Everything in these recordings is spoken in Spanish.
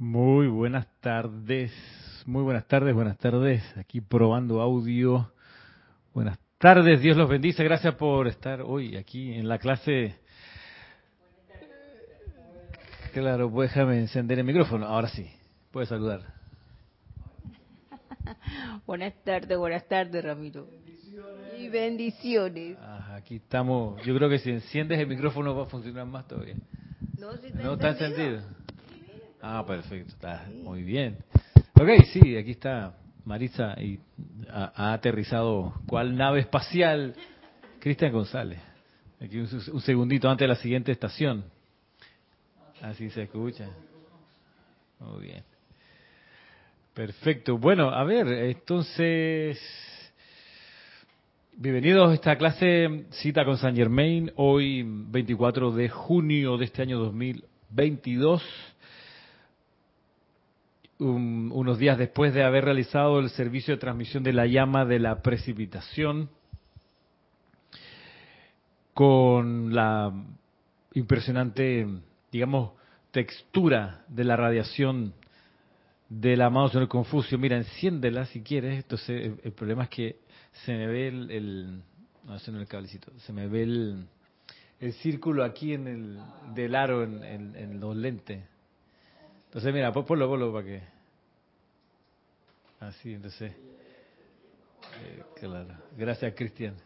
Muy buenas tardes, muy buenas tardes, buenas tardes. Aquí probando audio. Buenas tardes, Dios los bendice. Gracias por estar hoy aquí en la clase. Claro, pues déjame encender el micrófono. Ahora sí, puedes saludar. buenas tardes, buenas tardes, Ramiro. Y bendiciones. Ajá, aquí estamos. Yo creo que si enciendes el micrófono va a funcionar más todavía. No, si está ¿No está encendido. encendido? Ah, perfecto, está muy bien. Ok, sí, aquí está Marisa y ha, ha aterrizado cual nave espacial Cristian González. Aquí un, un segundito antes de la siguiente estación. Así se escucha. Muy bien. Perfecto. Bueno, a ver, entonces, bienvenidos a esta clase Cita con San Germain, hoy 24 de junio de este año 2022 un- unos días después de haber realizado el servicio de transmisión de la llama de la precipitación, con la impresionante, digamos, textura de la radiación del amado señor Confucio. Mira, enciéndela si quieres. Entonces, el, problema es que se me ve el, no, ese no el cablecito, se me ve el, el círculo aquí en el del aro en, en- en los lentes. Entonces, mira, pon- ponlo, ponlo para que. Así, entonces. eh, claro. Gracias, Cristian.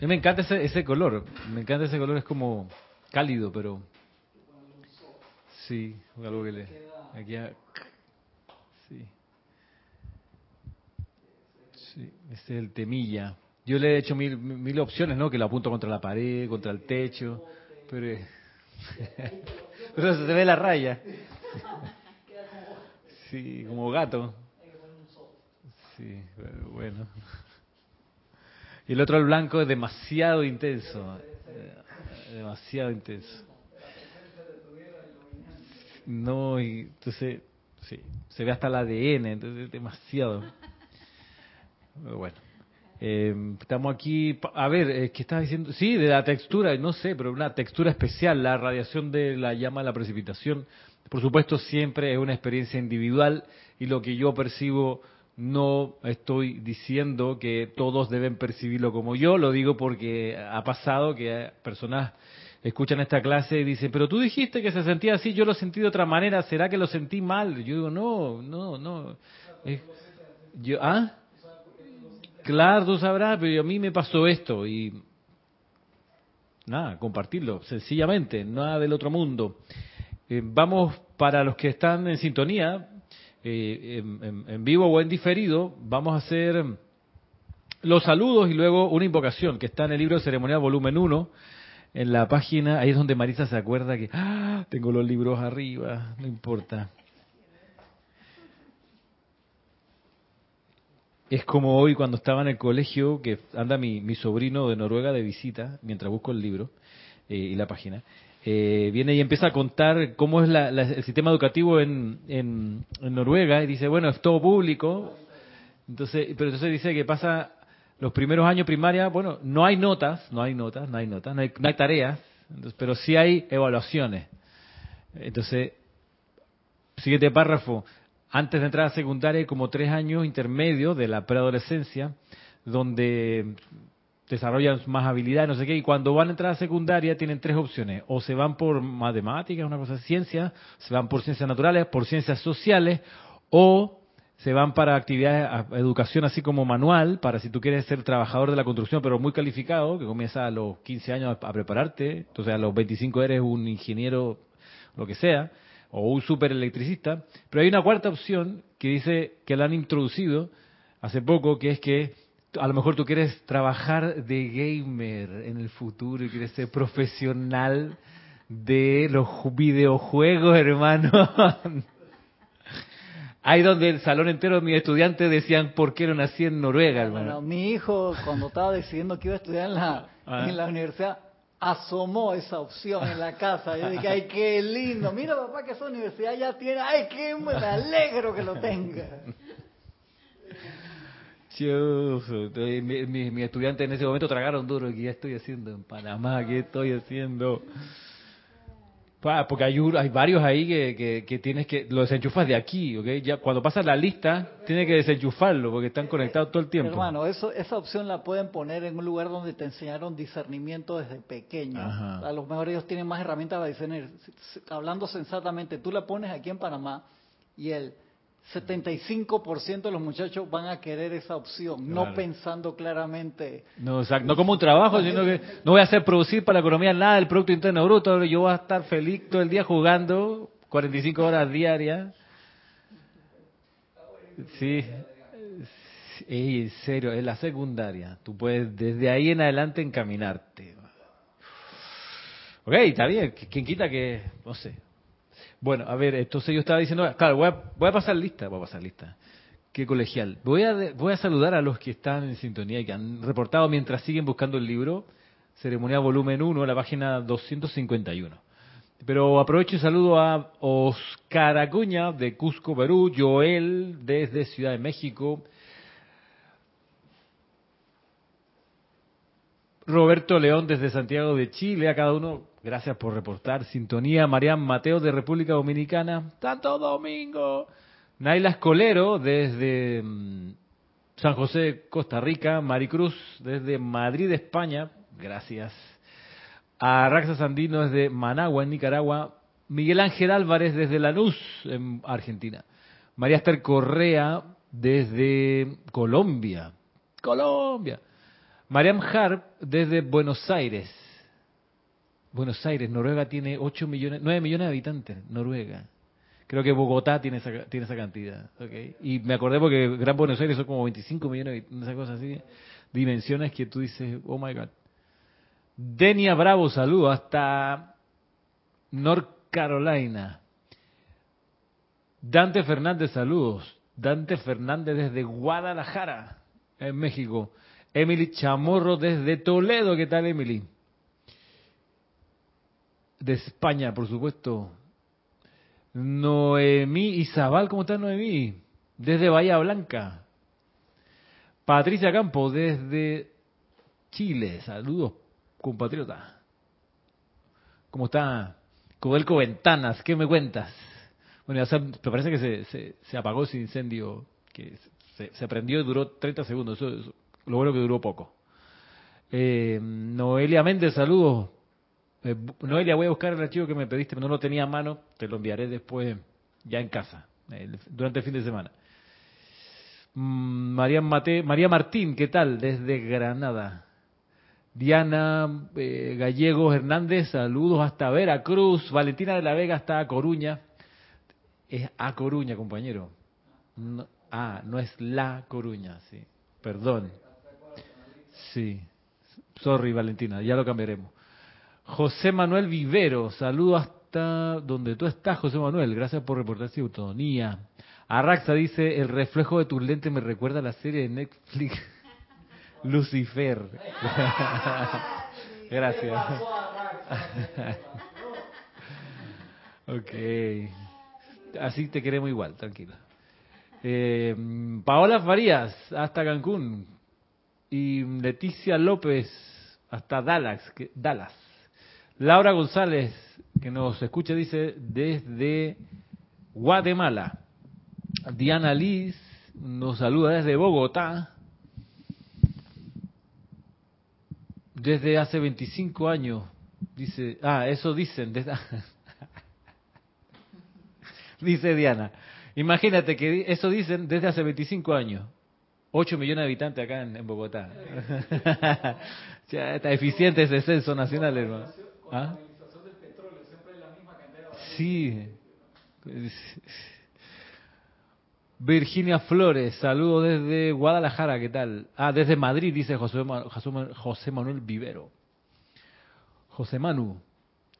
A me encanta ese, ese color. Me encanta ese color, es como cálido, pero. Sí, algo que le. Aquí Sí. Sí, ese es el temilla. Yo le he hecho mil, opciones, ¿no? Que lo apunto contra la pared, contra el techo, pero... pero se ve la raya. Sí, como gato. Sí, bueno. Y el otro, el blanco, es demasiado intenso. eh, Demasiado intenso. No, y entonces, sí, se ve hasta el ADN, entonces es demasiado. Pero bueno. Eh, estamos aquí, a ver, eh, ¿qué estás diciendo? Sí, de la textura, no sé, pero una textura especial, la radiación de la llama de la precipitación. Por supuesto, siempre es una experiencia individual y lo que yo percibo no estoy diciendo que todos deben percibirlo como yo, lo digo porque ha pasado que personas escuchan esta clase y dicen, pero tú dijiste que se sentía así, yo lo sentí de otra manera, ¿será que lo sentí mal? Yo digo, no, no, no. Es- yo, ¿Ah? Claro, tú sabrás, pero a mí me pasó esto y nada, compartirlo, sencillamente, nada del otro mundo. Eh, vamos para los que están en sintonía, eh, en, en- vivo o en diferido, vamos a hacer los saludos y luego una invocación que está en el libro ceremonial volumen 1, en la página, ahí es donde Marisa se acuerda que "Ah, tengo los libros arriba, no importa. Es como hoy cuando estaba en el colegio, que anda mi, mi sobrino de Noruega de visita, mientras busco el libro eh, y la página, eh, viene y empieza a contar cómo es la- el sistema educativo en, en- en Noruega y dice, bueno, es todo público, entonces, pero entonces dice que pasa los primeros años primaria, bueno, no hay notas, no hay notas, no hay notas, no hay, no hay tareas, entonces, pero sí hay evaluaciones. Entonces, Siguiente párrafo. Antes de entrar a secundaria como tres años intermedios de la preadolescencia, donde desarrollan más habilidades, no sé qué, y cuando van a entrar a secundaria tienen tres opciones. O se van por matemáticas, una cosa, ciencia, se van por ciencias naturales, por ciencias sociales, o se van para actividades, educación así como manual, para si tú quieres ser trabajador de la construcción, pero muy calificado, que comienza a los 15 años a prepararte, entonces a los 25 eres un ingeniero, lo que sea, o un super electricista, pero hay una cuarta opción que dice que la han introducido hace poco, que es que a lo mejor tú quieres trabajar de gamer en el futuro y quieres ser profesional de los ju- videojuegos, hermano. Ahí donde el salón entero de mis estudiantes decían por qué no nací en Noruega, Bueno, hermano. mi hijo cuando estaba decidiendo que iba a estudiar en la, Ah. en la universidad, asomó esa opción en la casa. Yo dije, ay, qué lindo. Mira, papá, que esa universidad ya tiene. Ay, qué me alegro que lo tenga. Chuzo, entonces, mi- mi- Mis estudiantes en ese momento tragaron duro. ¿Qué estoy haciendo en Panamá? ¿Qué estoy haciendo? Porque hay, un- hay varios ahí que, que, que tienes que, lo desenchufas de aquí, ¿ok? Ya cuando pasas la lista, tienes que desenchufarlo porque están conectados todo el tiempo. Hermano, eso, esa opción la pueden poner en un lugar donde te enseñaron discernimiento desde pequeño. Ajá. A lo mejor ellos tienen más herramientas para discernir. Hablando sensatamente, tú la pones aquí en Panamá y el 75% de los muchachos van a querer esa opción, no pensando claramente. No, exacto, no como un trabajo, sino que no voy a hacer producir para la economía nada del Producto Interno Bruto, yo voy a estar feliz todo el día jugando 45 horas diarias. Sí, Ey, en serio, es la secundaria. Tú puedes desde ahí en adelante encaminarte. Ok, está bien. ¿Quién quita que, no sé? Bueno, a ver, entonces yo estaba diciendo, claro, voy a, voy a pasar lista, voy a pasar lista. Qué colegial. Voy a, voy a saludar a los que están en sintonía y que han reportado mientras siguen buscando el libro, Ceremonia Volumen 1, la página 251. Pero aprovecho y saludo a Oscar Acuña de Cusco, Perú, Joel desde Ciudad de México, Roberto León desde Santiago de Chile, a cada uno, gracias por reportar. Sintonía, Marian Mateo de República Dominicana, Santo Domingo. Naila Escolero desde mm, San José, Costa Rica. Maricruz desde Madrid, España, gracias. A Raxa Sandino desde Managua, en Nicaragua. Miguel Ángel Álvarez desde Lanús, en Argentina. María Esther Correa desde Colombia. Colombia. Mariam Harp desde Buenos Aires. Buenos Aires, Noruega tiene 8 millones, 9 millones de habitantes, Noruega. Creo que Bogotá tiene esa, tiene esa cantidad. ¿ok? Y me acordé porque Gran Buenos Aires son como 25 millones de habitantes, esa cosa así. Dimensiones que tú dices, oh my God. Denia Bravo, saludo hasta North Carolina. Dante Fernández, saludos. Dante Fernández desde Guadalajara, en México. Emily Chamorro desde Toledo, ¿qué tal Emily? De España, por supuesto. Noemí Izabal, ¿cómo está Noemí? Desde Bahía Blanca. Patricia Campo, desde Chile. Saludos, compatriota. ¿Cómo está? Codelco Ventanas, ¿qué me cuentas? Bueno, ya se- me parece que se, se, se apagó ese incendio, que se, se prendió y duró 30 segundos. Eso, eso- lo bueno que duró poco. Eh, Noelia Méndez, saludos. Eh, Noelia, voy a buscar el archivo que me pediste, no lo tenía a mano. Te lo enviaré después, ya en casa, durante el fin de semana. Mm, María, Mate, María Martín, ¿qué tal? Desde Granada. Diana eh, Gallegos Hernández, saludos hasta Veracruz. Valentina de la Vega hasta A Coruña. Es A Coruña, compañero. No, ah, no es La Coruña, sí. Perdón. Sí. Sorry, Valentina, ya lo cambiaremos. José Manuel Vivero, saludo hasta donde tú estás, José Manuel. Gracias por reportar su autonomía. Arraxa dice, el reflejo de tus lentes me recuerda a la serie de Netflix Lucifer. Gracias. ok. Así te queremos igual, tranquila. Eh, Paola Farías, hasta Cancún. Y Leticia López, hasta Dallas. que- Dallas. Laura González, que nos escucha, dice, desde Guatemala. Diana Liz nos saluda desde Bogotá. Desde hace 25 años. Dice, ah, eso dicen. desde- dice Diana. Imagínate que eso dicen desde hace 25 años. 8 millones de habitantes acá en, en Bogotá. ya está eficiente ese censo nacional, hermano. ¿Ah? Sí. Virginia Flores, saludo desde Guadalajara, ¿qué tal? Ah, desde Madrid, dice José, José Manuel Vivero. José Manu,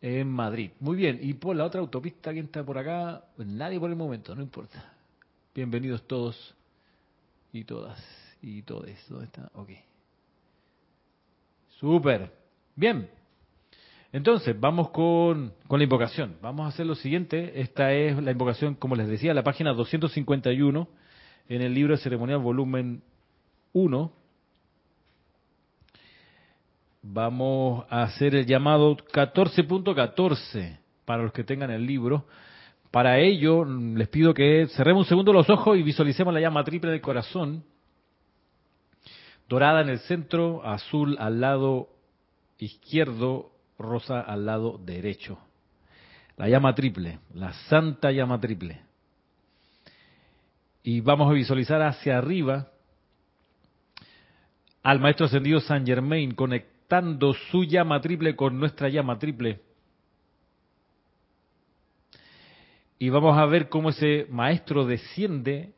en Madrid. Muy bien, y por la otra autopista, ¿quién está por acá? Nadie por el momento, no importa. Bienvenidos todos y todas y todes. ¿Dónde está? Ok. Súper. Bien. Entonces, vamos con, con la invocación. Vamos a hacer lo siguiente. Esta es la invocación, como les decía, la página 251 en el libro de ceremonial volumen 1. Vamos a hacer el llamado 14.14. para los que tengan el libro. Para ello, les pido que cerremos un segundo los ojos y visualicemos la llama triple del corazón, dorada en el centro, azul al lado izquierdo, rosa al lado derecho. La llama triple, la santa llama triple. Y vamos a visualizar hacia arriba al Maestro Ascendido San Germain, conectando su llama triple con nuestra llama triple. Y vamos a ver cómo ese Maestro desciende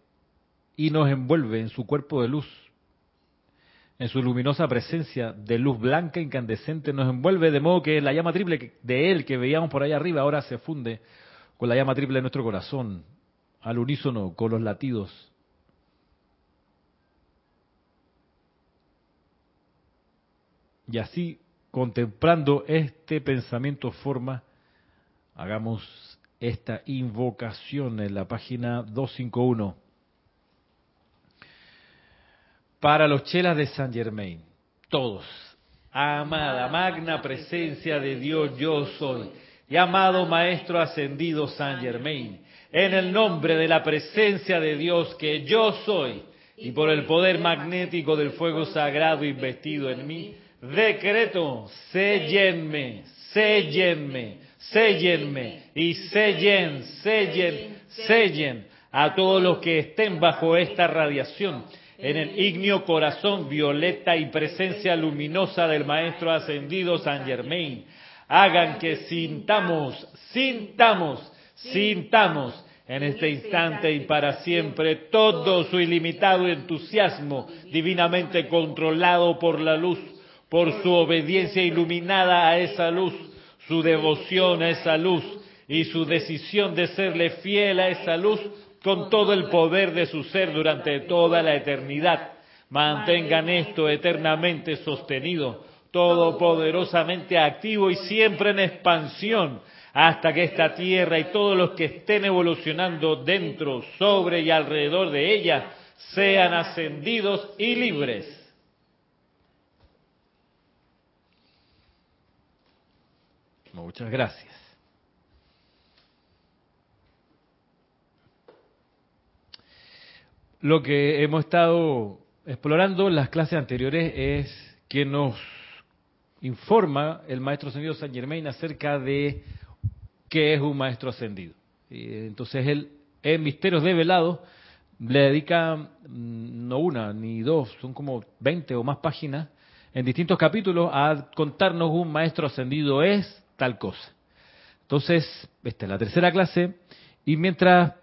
y nos envuelve en su cuerpo de luz, en su luminosa presencia de luz blanca incandescente, nos envuelve de modo que la llama triple de Él que veíamos por ahí arriba ahora se funde con la llama triple de nuestro corazón, al unísono con los latidos. Y así, contemplando este pensamiento forma, hagamos esta invocación en la página 251. Para los chelas de San Germain, todos, amada magna presencia de Dios yo soy, y amado Maestro ascendido San Germain, en el nombre de la presencia de Dios que yo soy, y por el poder magnético del fuego sagrado investido en mí, decreto, sellenme, sellenme, sellenme y sellen, sellen, sellen a todos los que estén bajo esta radiación en el ignio corazón violeta y presencia luminosa del Maestro Ascendido San Germain. Hagan que sintamos, sintamos, sintamos en este instante y para siempre todo su ilimitado entusiasmo divinamente controlado por la luz por su obediencia iluminada a esa luz, su devoción a esa luz y su decisión de serle fiel a esa luz con todo el poder de su ser durante toda la eternidad. Mantengan esto eternamente sostenido, todopoderosamente activo y siempre en expansión, hasta que esta tierra y todos los que estén evolucionando dentro, sobre y alrededor de ella sean ascendidos y libres. Muchas gracias. Lo que hemos estado explorando en las clases anteriores es que nos informa el maestro ascendido San Germain acerca de qué es un maestro ascendido. Entonces él, en Misterios Develados, le dedica mm, no una ni dos, son como 20 o más páginas en distintos capítulos a contarnos un maestro ascendido es, tal cosa. Entonces, esta es la tercera clase y mientras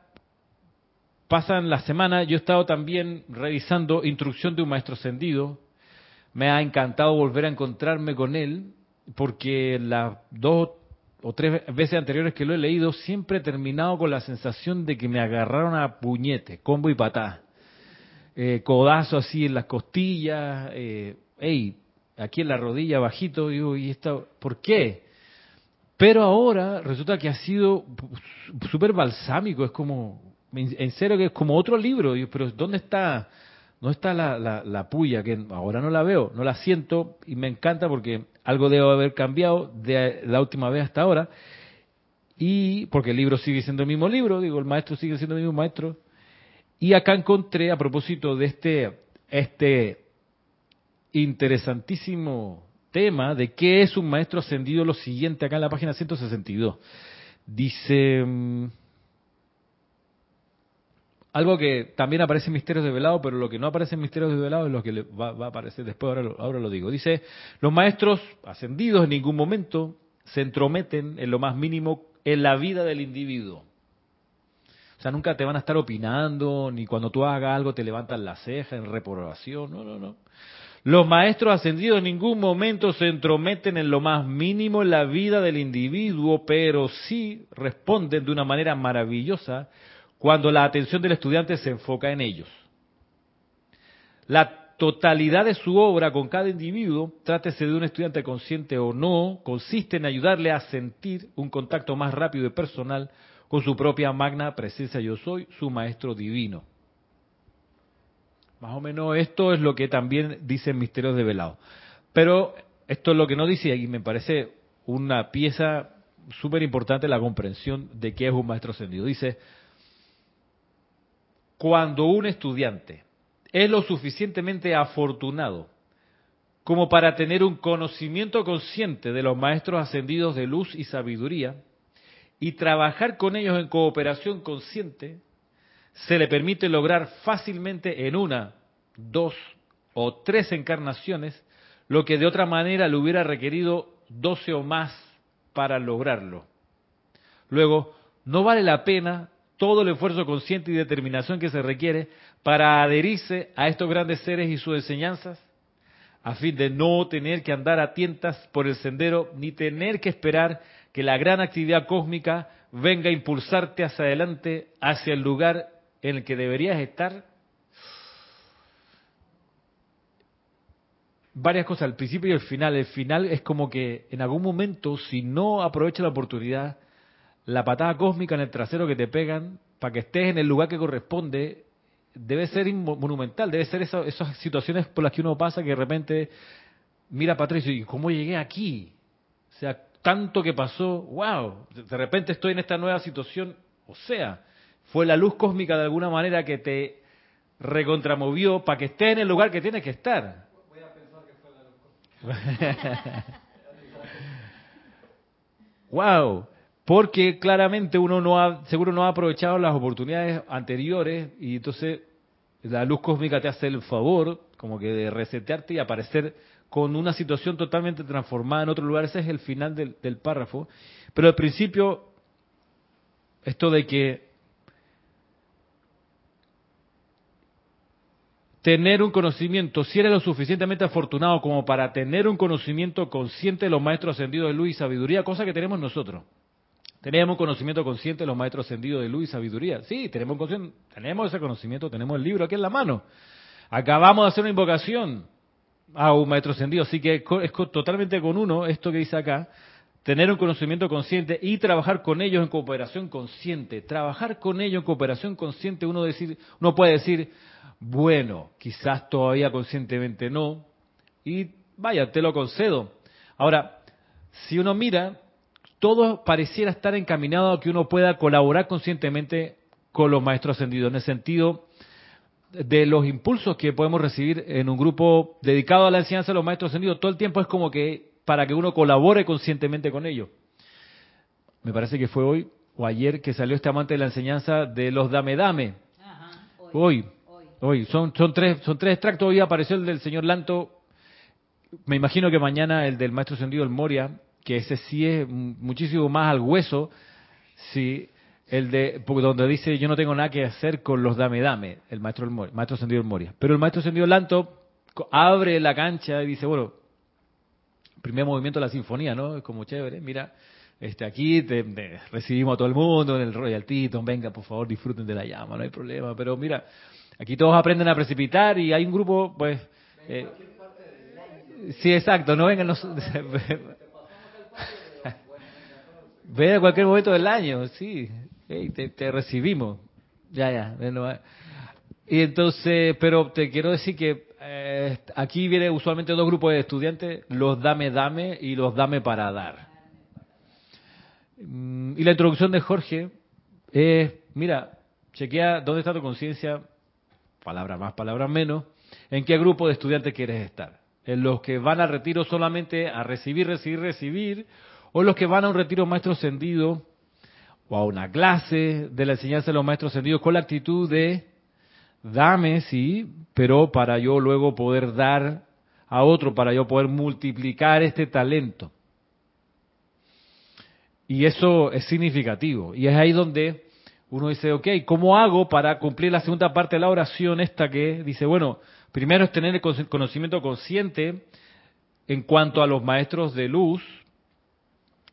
pasan las semanas, yo he estado también revisando Instrucción de un Maestro Ascendido. Me ha encantado volver a encontrarme con él porque las dos o tres veces anteriores que lo he leído siempre he terminado con la sensación de que me agarraron a puñete, combo y patada. Eh, codazo así en las costillas, eh, aquí en la rodilla bajito, digo, ¿y esto por qué? Pero ahora resulta que ha sido súper balsámico, es como, en serio que es como otro libro, pero ¿dónde está, dónde está la, la, puya? Que ahora no la veo, no la siento y me encanta porque algo debe haber cambiado de la última vez hasta ahora. Y porque el libro sigue siendo el mismo libro, digo, el maestro sigue siendo el mismo maestro. Y acá encontré, a propósito de este, este interesantísimo tema de qué es un maestro ascendido lo siguiente acá en la página 162. Dice mm, algo que también aparece en Misterios de Velado, pero lo que no aparece en Misterios de Velado es lo que va, va a aparecer después, ahora lo, ahora lo digo. Dice, los maestros ascendidos en ningún momento se entrometen en lo más mínimo en la vida del individuo. O sea, nunca te van a estar opinando, ni cuando tú hagas algo te levantan la ceja en reprobación, no, no, no. Los maestros ascendidos en ningún momento se entrometen en lo más mínimo en la vida del individuo, pero sí responden de una manera maravillosa cuando la atención del estudiante se enfoca en ellos. La totalidad de su obra con cada individuo, trátese de un estudiante consciente o no, consiste en ayudarle a sentir un contacto más rápido y personal con su propia magna presencia yo soy, su maestro divino. Más o menos esto es lo que también dice Misterios de Velado. Pero esto es lo que no dice y me parece una pieza súper importante la comprensión de qué es un maestro ascendido. Dice, cuando un estudiante es lo suficientemente afortunado como para tener un conocimiento consciente de los maestros ascendidos de luz y sabiduría y trabajar con ellos en cooperación consciente, se le permite lograr fácilmente en una, dos o tres encarnaciones lo que de otra manera le hubiera requerido doce o más para lograrlo. Luego, no vale la pena todo el esfuerzo consciente y determinación que se requiere para adherirse a estos grandes seres y sus enseñanzas, a fin de no tener que andar a tientas por el sendero ni tener que esperar que la gran actividad cósmica venga a impulsarte hacia adelante, hacia el lugar en el que deberías estar. Varias cosas, el principio y el final. El final es como que en algún momento, si no aprovechas la oportunidad, la patada cósmica en el trasero que te pegan, para que estés en el lugar que corresponde, debe ser monumental, debe ser esas situaciones por las que uno pasa que de repente mira para atrás y ¿cómo llegué aquí? O sea, tanto que pasó, wow, de repente estoy en esta nueva situación, o sea, fue la luz cósmica de alguna manera que te recontramovió para que estés en el lugar que tienes que estar. Voy a pensar que fue la luz cósmica. wow, porque claramente uno no ha, seguro no ha aprovechado las oportunidades anteriores y entonces la luz cósmica te hace el favor como que de resetearte y aparecer con una situación totalmente transformada en otro lugar. Ese es el final del, del párrafo. Pero al principio, esto de que tener un conocimiento, si eres lo suficientemente afortunado como para tener un conocimiento consciente de los maestros ascendidos de luz y sabiduría, cosa que tenemos nosotros. Tenemos conocimiento consciente de los maestros ascendidos de luz y sabiduría. Sí, tenemos, tenemos ese conocimiento, tenemos el libro aquí en la mano. Acabamos de hacer una invocación a un maestro ascendido, así que es totalmente con uno esto que dice acá, tener un conocimiento consciente y trabajar con ellos en cooperación consciente. Trabajar con ellos en cooperación consciente, uno, decir, uno puede decir, bueno, quizás todavía conscientemente no, y vaya, te lo concedo. Ahora, si uno mira, todo pareciera estar encaminado a que uno pueda colaborar conscientemente con los maestros ascendidos, en el sentido de los impulsos que podemos recibir en un grupo dedicado a la enseñanza de los maestros ascendidos, todo el tiempo es como que para que uno colabore conscientemente con ellos. Me parece que fue hoy o ayer que salió este amante de la enseñanza de los dame dame. hoy, hoy, hoy. Son, son, tres, son tres extractos. Hoy apareció el del señor Lanto. Me imagino que mañana el del maestro ascendido, el Moria, que ese sí es muchísimo más al hueso, sí, el de donde dice yo no tengo nada que hacer con los dame dame, el maestro el Moria, maestro Sendido Moria. Pero el maestro Sendido Lanto abre la cancha y dice, bueno, primer movimiento de la sinfonía, ¿no? Es como chévere, mira, este aquí te, recibimos a todo el mundo en el Royal Teton, venga, por favor, disfruten de la llama, no hay problema, pero mira, aquí todos aprenden a precipitar y hay un grupo, pues... Eh, sí, exacto, no vengan los... Ve a cualquier momento del año, sí. te, recibimos. Ya, ya. Y entonces, pero te quiero decir que eh, aquí viene usualmente dos grupos de estudiantes, los dame, dame y los dame para dar. Mm, y la introducción de Jorge es, mira, chequea dónde está tu conciencia, palabra más, palabra menos, en qué grupo de estudiantes quieres estar. En los que van al retiro solamente a recibir, recibir, recibir, o los que van a un retiro maestro ascendido o a una clase de la enseñanza de los maestros ascendidos con la actitud de dame, sí, pero para yo luego poder dar a otro, para yo poder multiplicar este talento. Y eso es significativo. Y es ahí donde uno dice, ok, ¿cómo hago para cumplir la segunda parte de la oración esta que dice, bueno, primero es tener el conocimiento consciente en cuanto a los maestros de luz,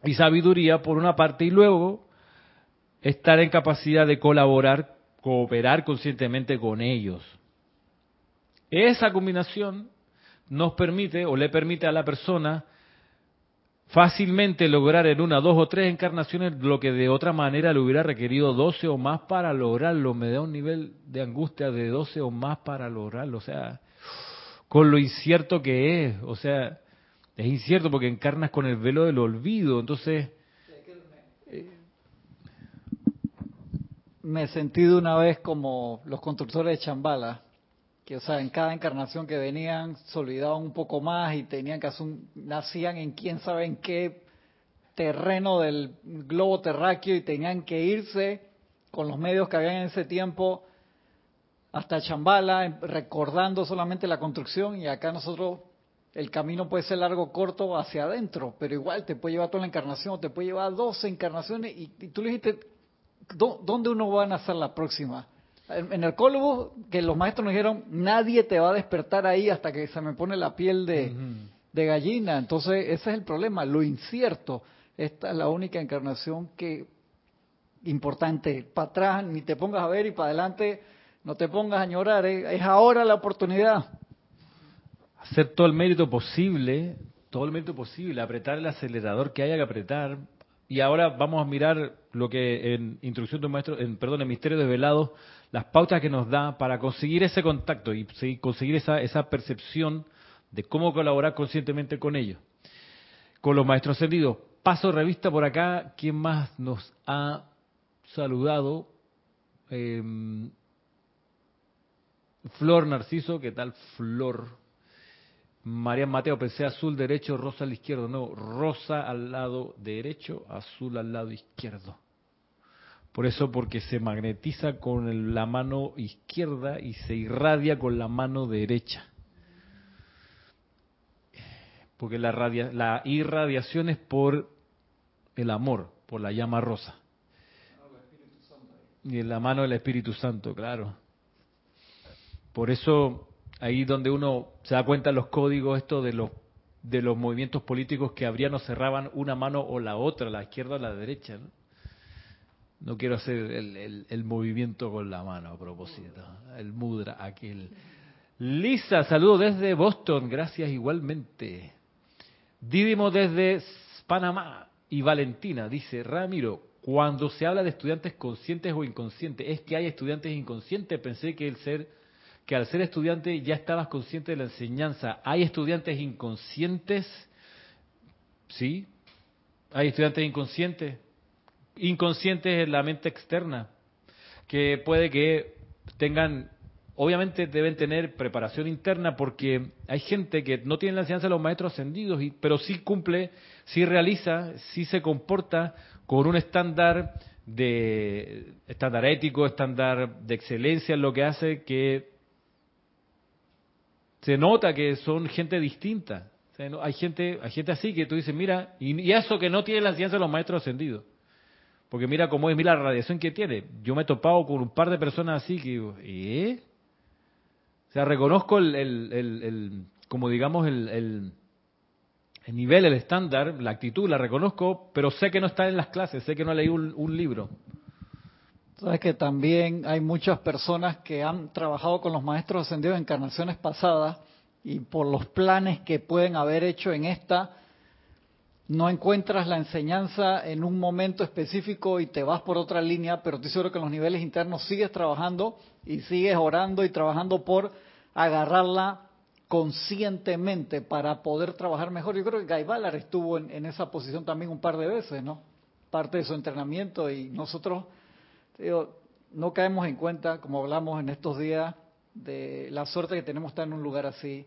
y sabiduría por una parte y luego estar en capacidad de colaborar, cooperar conscientemente con ellos. Esa combinación nos permite o le permite a la persona fácilmente lograr en una, dos o tres encarnaciones lo que de otra manera le hubiera requerido 12 o más para lograrlo. Me da un nivel de angustia de 12 o más para lograrlo. O sea, con lo incierto que es. O sea, es incierto porque encarnas con el velo del olvido. Entonces... Me sentí de una vez como los constructores de Chambala que o sea, en cada encarnación que venían se olvidaban un poco más y tenían que hacer un, nacían en quién sabe en qué terreno del globo terráqueo y tenían que irse con los medios que habían en ese tiempo hasta Chambala, em, recordando solamente la construcción y acá nosotros el camino puede ser largo o corto hacia adentro, pero igual te puede llevar toda la encarnación, te puede llevar 12 encarnaciones y, tú le dijiste, ¿dónde uno va a nacer la próxima? En, el Cólogos, que los maestros nos dijeron, nadie te va a despertar ahí hasta que se me pone la piel de, de gallina. Entonces, ese es el problema, lo incierto. Esta es la única encarnación que importante. Para atrás ni te pongas a ver y para adelante no te pongas a llorar. ¿eh? Es ahora la oportunidad. Hacer todo el mérito posible, todo el mérito posible, apretar el acelerador que haya que apretar, y ahora vamos a mirar lo que en Introducción de Maestro, en, perdón, en Misterio Desvelado, las pautas que nos da para conseguir ese contacto y conseguir esa, esa percepción de cómo colaborar conscientemente con ellos. Con los maestros ascendidos. Paso revista por acá, ¿quién más nos ha saludado? Em, Flor Narciso, ¿qué tal Flor? María Mateo, pensé azul derecho, rosa al izquierdo. No, rosa al lado derecho, azul al lado izquierdo. Por eso, porque se magnetiza con la mano izquierda y se irradia con la mano derecha. Porque la, la irradiación es por el amor, por la llama rosa. Y en la mano del Espíritu Santo, claro. Por eso ahí donde uno se da cuenta los códigos esto de los de los movimientos políticos que abrían o cerraban una mano o la otra, la izquierda o la derecha. No, no quiero hacer el, el, movimiento con la mano a propósito, el mudra aquel. Lisa, saludo desde Boston, gracias igualmente. Didimo desde Panamá y Valentina dice, Ramiro, cuando se habla de estudiantes conscientes o inconscientes, es que hay estudiantes inconscientes, pensé que el ser que al ser estudiante ya estabas consciente de la enseñanza. ¿Hay estudiantes inconscientes? Sí. ¿Hay estudiantes inconscientes? Inconscientes en la mente externa, que puede que tengan, obviamente deben tener preparación interna porque hay gente que no tiene la enseñanza de los maestros ascendidos, pero sí cumple, sí realiza, sí se comporta con un estándar de estándar ético, estándar de excelencia en lo que hace que se nota que son gente distinta. hay gente, hay gente así que tú dices, mira, y, eso que no tiene la ciencia de los maestros ascendidos. Porque mira cómo es, mira la radiación que tiene. Yo me he topado con un par de personas así que digo, ¿eh? O sea, reconozco el, el, el, como digamos, el, el, nivel, el estándar, la actitud, la reconozco, pero sé que no está en las clases, sé que no leí un, un libro. Sabes que también hay muchas personas que han trabajado con los maestros ascendidos en encarnaciones pasadas y por los planes que pueden haber hecho en esta, no encuentras la enseñanza en un momento específico y te vas por otra línea, pero estoy seguro que en los niveles internos sigues trabajando y sigues orando y trabajando por agarrarla conscientemente para poder trabajar mejor. Yo creo que Guy Ballard estuvo en, en esa posición también un par de veces, ¿no? Parte de su entrenamiento y nosotros no caemos en cuenta, como hablamos en estos días, de la suerte que tenemos estar en un lugar así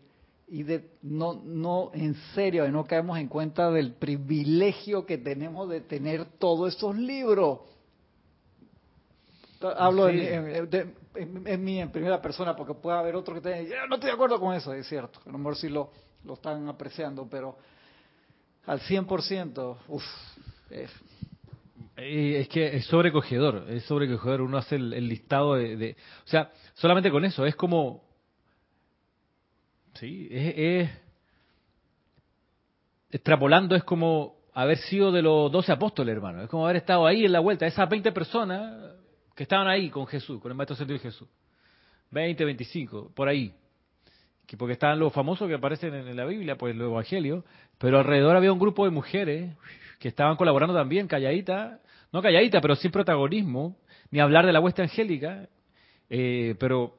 y de no no en serio no caemos en cuenta del privilegio que tenemos de tener todos esos libros hablo en, mí en primera persona porque puede haber otro que te no estoy de acuerdo con eso es cierto a lo mejor sí lo lo están apreciando pero al 100% uff es que es sobrecogedor, es sobrecogedor. Uno hace el, listado de, O sea, solamente con eso, es como. Sí, es, Extrapolando es como haber sido de los doce apóstoles, hermano. Es como haber estado ahí en la vuelta. Esas 20 personas que estaban ahí con Jesús, con el Maestro Sentido de Jesús. 20, 25, por ahí. Que porque estaban los famosos que aparecen en la Biblia, pues los evangelios. Pero alrededor había un grupo de mujeres que estaban colaborando también, calladita, no calladita, pero sin protagonismo, ni hablar de la hueste angélica, eh, pero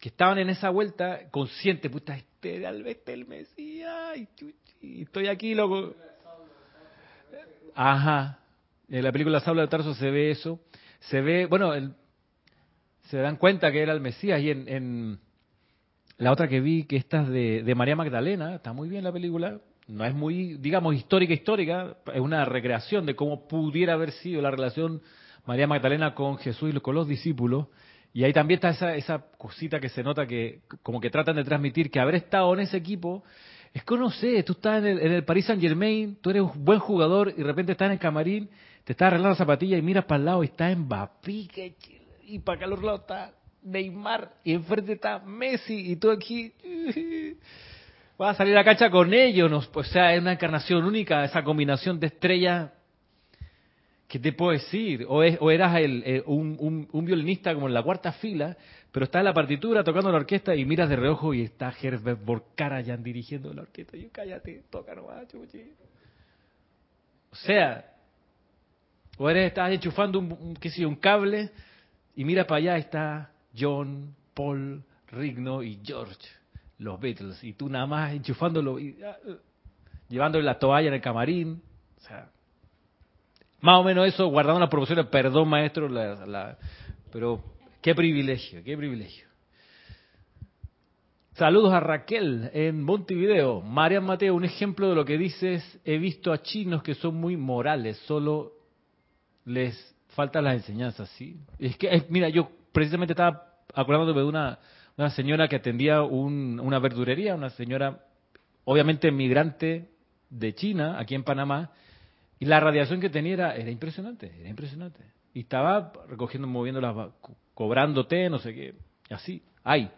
que estaban en esa vuelta conscientes, puta, este de el Mesías, y, estoy aquí, loco. Ajá, en la película Saula de Tarso se ve eso, se ve, bueno, se dan cuenta que era el Mesías. Y en, en la otra que vi, que esta es de, de María Magdalena, está muy bien la película, no es muy, digamos, histórica, histórica, es una recreación de cómo pudiera haber sido la relación María Magdalena con Jesús y con los discípulos. Y ahí también está esa, esa cosita que se nota que como que tratan de transmitir que haber estado en ese equipo es que no sé, tú estás en el, Paris Saint Germain, tú eres un buen jugador y de repente estás en el camarín, te estás arreglando la zapatilla y miras para el lado y está Mbappé y para acá al otro lado está Neymar y enfrente está Messi y tú aquí vas a salir a la cancha con ellos, ¿no? o sea, es una encarnación única, esa combinación de estrellas ¿qué te puedo decir? O, es, o eras el, un, violinista como en la cuarta fila, pero está en la partitura tocando la orquesta y miras de reojo y está Herbert Borkarayan dirigiendo la orquesta. Y yo, cállate, toca nomás, chuchi. O sea, o eres, estás enchufando un, qué sé, un cable y mira para allá está John, Paul, Rigno y George, los Beatles, y tú nada más enchufándolo y uh, llevándole la toalla en el camarín. O sea, más o menos eso, guardando las proporciones, perdón maestro, la, la, pero qué privilegio, qué privilegio. Saludos a Raquel en Montevideo. Marian Mateo, un ejemplo de lo que dices, he visto a chinos que son muy morales, solo les faltan las enseñanzas, ¿sí? Es que, mira, yo precisamente estaba acordándome de una, una señora que atendía un, una verdurería, una señora obviamente migrante de China, aquí en Panamá, y la radiación que tenía era, era impresionante, era impresionante. Y estaba recogiendo, moviendo las, cobrando té, no sé qué, así. Ay,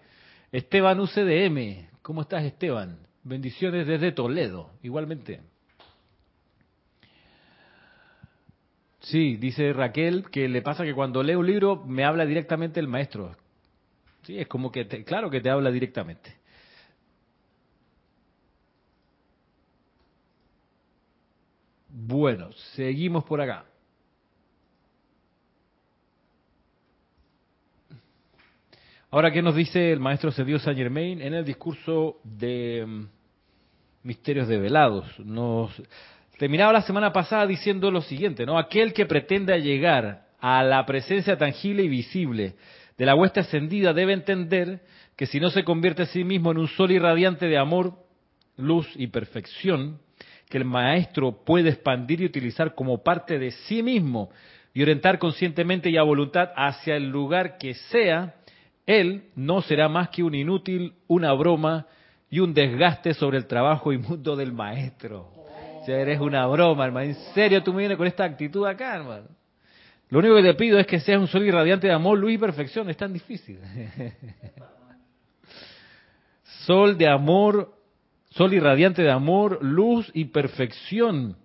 Esteban UCDM, ¿cómo estás Esteban? Bendiciones desde Toledo, igualmente. Sí, dice Raquel que le pasa que cuando lee un libro me habla directamente el maestro. Sí, es como que, te, claro que te habla directamente. Bueno, seguimos por acá. Ahora, ¿qué nos dice el maestro Cedillo Saint Germain en el discurso de um, Misterios Develados? Nos terminaba la semana pasada diciendo lo siguiente, ¿no? Aquel que pretenda llegar a la presencia tangible y visible de la huesta ascendida debe entender que si no se convierte a sí mismo en un sol irradiante de amor, luz y perfección, que el maestro puede expandir y utilizar como parte de sí mismo y orientar conscientemente y a voluntad hacia el lugar que sea, él no será más que un inútil, una broma y un desgaste sobre el trabajo y mundo del maestro. O sea, eres una broma, hermano. ¿En serio tú me vienes con esta actitud acá, hermano? Lo único que te pido es que seas un sol irradiante de amor, luz y perfección. Es tan difícil. sol de amor, sol irradiante de amor, luz y perfección.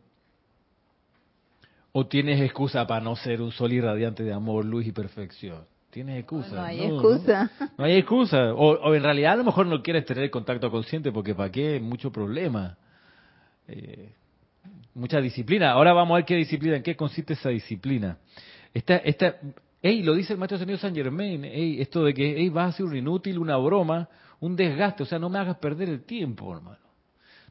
¿O tienes excusa para no ser un sol irradiante de amor, luz y perfección? Tienes excusa. No, hay no, excusa. No, no, hay excusa. O, o, en realidad a lo mejor no quieres tener contacto consciente porque para qué, mucho problema. Eh, mucha disciplina. Ahora vamos a ver qué disciplina, en qué consiste esa disciplina. Esta, esta, hey, lo dice el maestro señor Saint Germain, hey, esto de que hey, vas a ser un inútil, una broma, un desgaste, o sea, no me hagas perder el tiempo, hermano.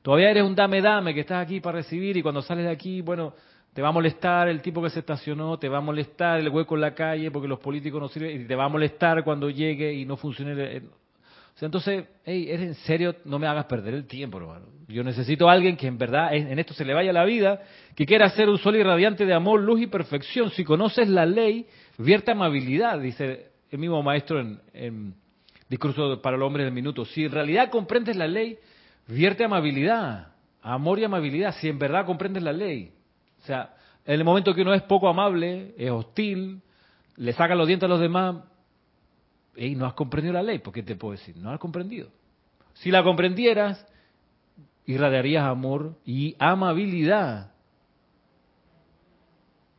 Todavía eres un dame dame que estás aquí para recibir y cuando sales de aquí, bueno, te va a molestar el tipo que se estacionó, te va a molestar el hueco en la calle porque los políticos no sirven, y te va a molestar cuando llegue y no funcione. O sea, entonces, hey, ¿eres en serio? No me hagas perder el tiempo, hermano. Yo necesito a alguien que en verdad en esto se le vaya la vida, que quiera ser un sol irradiante de amor, luz y perfección. Si conoces la ley, vierte amabilidad, dice el mismo maestro en, en Discurso para el Hombre del Minuto. Si en realidad comprendes la ley, vierte amabilidad, amor y amabilidad, si en verdad comprendes la ley. O sea, en el momento que uno es poco amable, es hostil, le saca los dientes a los demás, y no has comprendido la ley, ¿por qué te puedo decir? No has comprendido. Si la comprendieras, irradiarías amor y amabilidad.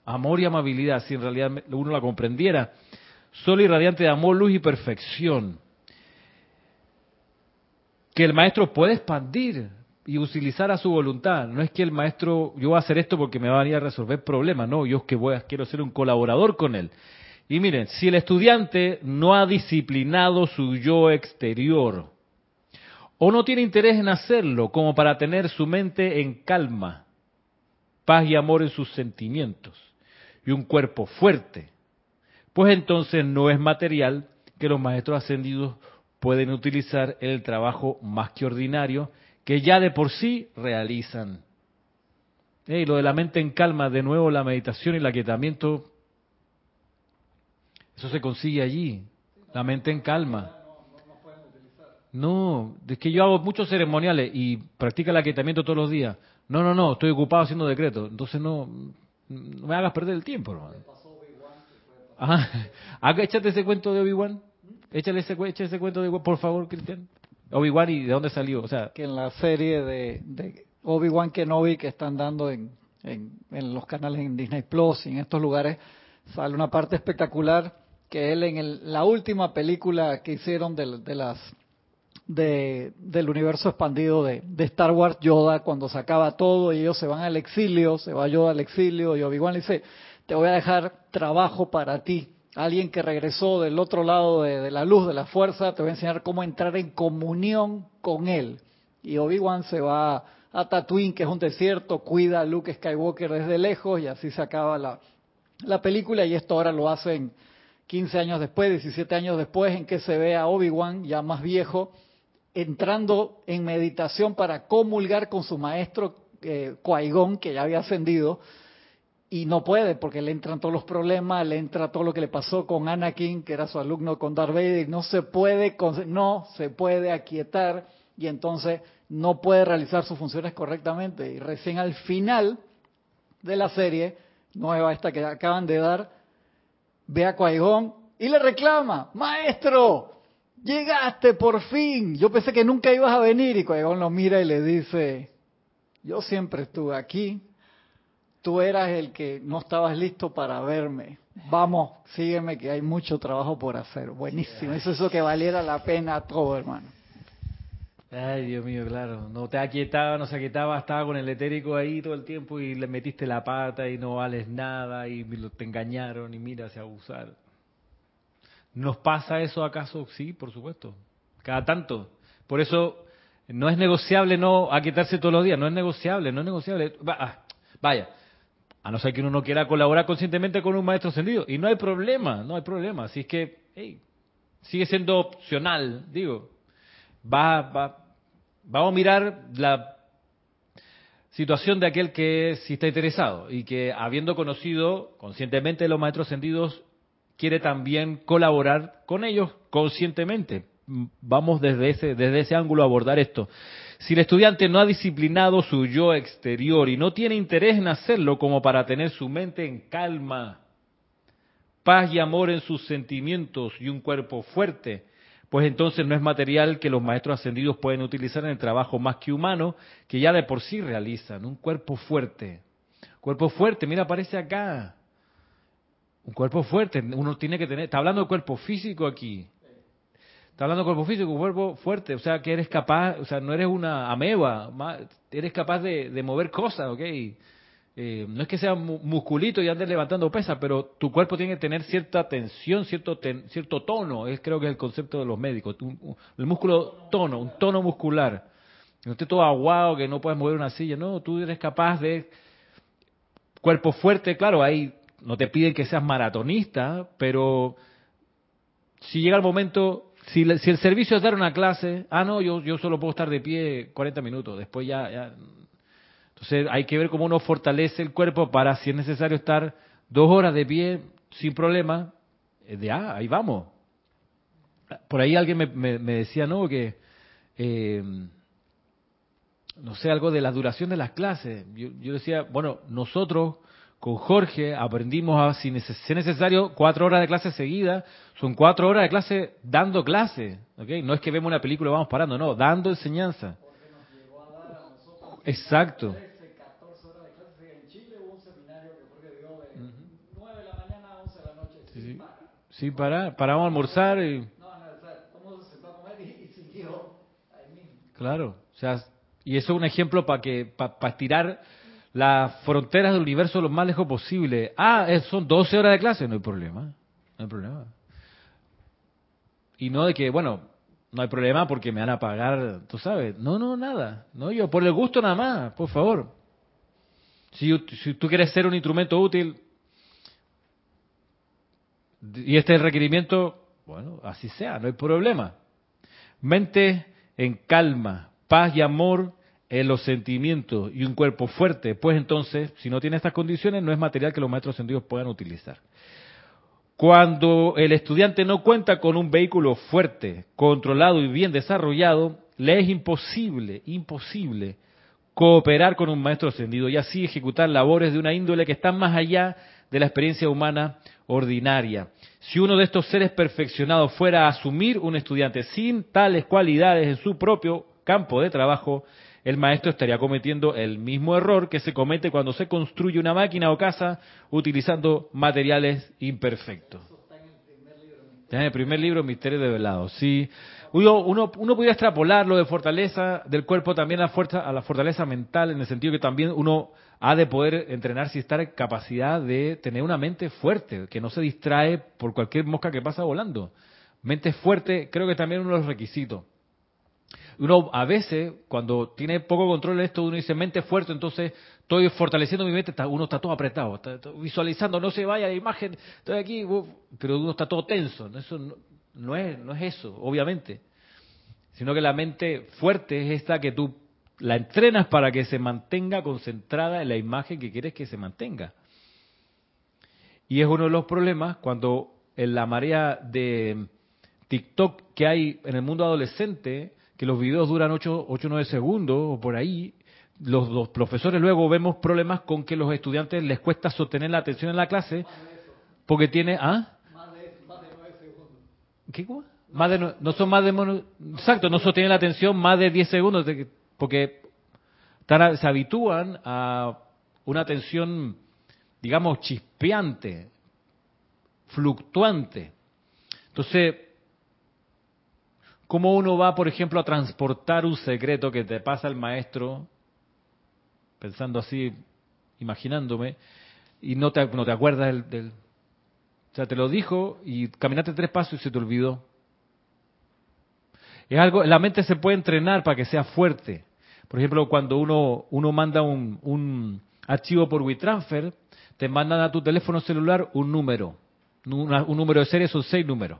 Amor y amabilidad, si en realidad uno la comprendiera. Solo irradiante de amor, luz y perfección. Que el maestro puede expandir y utilizar a su voluntad. No es que el maestro, yo voy a hacer esto porque me va a venir a resolver problemas, no, yo es que voy a, quiero ser un colaborador con él. Y miren, si el estudiante no ha disciplinado su yo exterior, o no tiene interés en hacerlo como para tener su mente en calma, paz y amor en sus sentimientos, y un cuerpo fuerte, pues entonces no es material que los maestros ascendidos pueden utilizar el trabajo más que ordinario que ya de por sí realizan. Y lo de la mente en calma, de nuevo la meditación y el aquietamiento, eso se consigue allí, la mente en calma. No, es que yo hago muchos ceremoniales y practica el aquietamiento todos los días. No, no, no, estoy ocupado haciendo decretos. Entonces no, no me hagas perder el tiempo, hermano. Ajá. Ah, échate ese cuento de Obi-Wan. Échale ese, ese cuento de por favor, Cristian. Obi-Wan y de dónde salió. O sea, que en la serie de, de Obi-Wan Kenobi que están dando en, en, los canales en Disney Plus y en estos lugares, sale una parte espectacular que él en el, la última película que hicieron de, las de, del universo expandido de, de, Star Wars, Yoda, cuando se acaba todo y ellos se van al exilio, se va Yoda al exilio y Obi-Wan le dice, te voy a dejar trabajo para ti. Alguien que regresó del otro lado de, la luz, de la fuerza, te voy a enseñar cómo entrar en comunión con él. Y Obi-Wan se va a Tatooine, que es un desierto, cuida a Luke Skywalker desde lejos y así se acaba la, la película y esto ahora lo hacen 15 años después, 17 años después, en que se ve a Obi-Wan ya más viejo, entrando en meditación para comulgar con su maestro eh, Qui-Gon, que ya había ascendido, y no puede porque le entran todos los problemas, le entra todo lo que le pasó con Anakin, que era su alumno con Darth Vader, no se puede, no se puede aquietar y entonces no puede realizar sus funciones correctamente. Y recién al final de la serie nueva esta que acaban de dar, ve a Qui-Gon y le reclama, maestro, llegaste por fin. Yo pensé que nunca ibas a venir. Y Cuegón lo mira y le dice, yo siempre estuve aquí. Tú eras el que no estabas listo para verme. Vamos, sígueme que hay mucho trabajo por hacer. Buenísimo. Eso es eso que valiera la pena todo, hermano. Ay, Dios mío, claro. No te aquietaba, no se aquietaba, estaba con el etérico ahí todo el tiempo y le metiste la pata y no vales nada y te engañaron y mira, se abusaron. ¿Nos pasa eso acaso? Sí, por supuesto. Cada tanto. Por eso no es negociable no aquietarse todos los días. No es negociable, no es negociable. Ah, vaya, a no ser que uno no quiera colaborar conscientemente con un maestro ascendido. Y no hay problema, no hay problema. Así es que, hey, sigue siendo opcional, digo. Va, va, vamos a mirar la situación de aquel que sí está interesado y que habiendo conocido conscientemente los maestros ascendidos quiere también colaborar con ellos conscientemente. Vamos desde ese, desde ese ángulo a abordar esto. Si el estudiante no ha disciplinado su yo exterior y no tiene interés en hacerlo como para tener su mente en calma, paz y amor en sus sentimientos y un cuerpo fuerte, pues entonces no es material que los maestros ascendidos pueden utilizar en el trabajo más que humano, que ya de por sí realizan. Un cuerpo fuerte. Cuerpo fuerte, mira, aparece acá. Un cuerpo fuerte, uno tiene que tener, está hablando de cuerpo físico aquí. Está hablando cuerpo físico, cuerpo fuerte, o sea, que eres capaz, o sea, no eres una ameba, eres capaz de, mover cosas, ¿ok? Eh, no es que sea musculito y andes levantando pesas, pero tu cuerpo tiene que tener cierta tensión, cierto tono, es creo que es el concepto de los médicos, el músculo tono, un tono muscular. No estés todo aguado, que no puedes mover una silla, no, tú eres capaz de cuerpo fuerte, claro, hay no te piden que seas maratonista, pero si llega el momento, si, si, el servicio es dar una clase, ah, no, yo, yo solo puedo estar de pie 40 minutos, después ya, ya. Entonces hay que ver cómo uno fortalece el cuerpo para, si es necesario, estar dos horas de pie sin problema, eh, de ah, ahí vamos. Por ahí alguien me, me, decía, no, que, eh, no sé, algo de la duración de las clases. Yo, yo decía, bueno, nosotros con Jorge aprendimos a, si es necesario, cuatro horas de clase seguida. Son cuatro horas de clase dando clase. ¿okay? No es que vemos una película y vamos parando, no, dando enseñanza. Exacto. Sí, sí. para, paramos a almorzar y... Claro, o sea, y eso es un ejemplo para que para estirar las fronteras del universo lo más lejos posible. Ah, son 12 horas de clase, no hay problema, no hay problema. Y no de que, bueno, no hay problema porque me van a pagar, tú sabes. No, no, nada. No, yo por el gusto nada más, por favor. Si, si tú quieres ser un instrumento útil, y este es el requerimiento, bueno, así sea, no hay problema. Mente en calma, paz y amor en los sentimientos y un cuerpo fuerte, pues entonces, si no tiene estas condiciones, no es material que los maestros sentidos puedan utilizar. Cuando el estudiante no cuenta con un vehículo fuerte, controlado y bien desarrollado, le es imposible, imposible cooperar con un maestro ascendido y así ejecutar labores de una índole que están más allá de la experiencia humana ordinaria. Si uno de estos seres perfeccionados fuera a asumir un estudiante sin tales cualidades en su propio campo de trabajo, el maestro estaría cometiendo el mismo error que se comete cuando se construye una máquina o casa utilizando materiales imperfectos. en el primer libro, Misterio de Velado. Sí, uno, uno, uno podría extrapolarlo de fortaleza del cuerpo también a, fuerza, a la fortaleza mental, en el sentido que también uno ha de poder entrenarse y estar en capacidad de tener una mente fuerte, que no se distrae por cualquier mosca que pasa volando. Mente fuerte, creo que también uno de los requisitos. Uno a veces, cuando tiene poco control de esto, uno dice mente fuerte, entonces estoy fortaleciendo mi mente, uno está todo apretado, está, visualizando, no se vaya la imagen, estoy aquí, pero uno está todo tenso. Eso no, es, no es eso, obviamente. Sino que la mente fuerte es esta que tú la entrenas para que se mantenga concentrada en la imagen que quieres que se mantenga. Y es uno de los problemas cuando en la marea de TikTok que hay en el mundo adolescente, que los videos duran 8 o 9 segundos o por ahí, los, profesores luego vemos problemas con que los estudiantes les cuesta sostener la atención en la clase porque tiene... ¿ah? Más de, más de 9 segundos. ¿Qué? Más de, no son más de... Exacto, no sostienen la atención más de 10 segundos porque se habitúan a una atención, digamos, chispeante, fluctuante. Entonces, ¿cómo uno va, por ejemplo, a transportar un secreto que te pasa el maestro, pensando así, imaginándome, y no te, no te acuerdas del, del... O sea, te lo dijo y caminaste tres pasos y se te olvidó. Es algo, la mente se puede entrenar para que sea fuerte. Por ejemplo, cuando uno, uno manda un, un archivo por WeTransfer, te mandan a tu teléfono celular un número. un número de serie son seis números.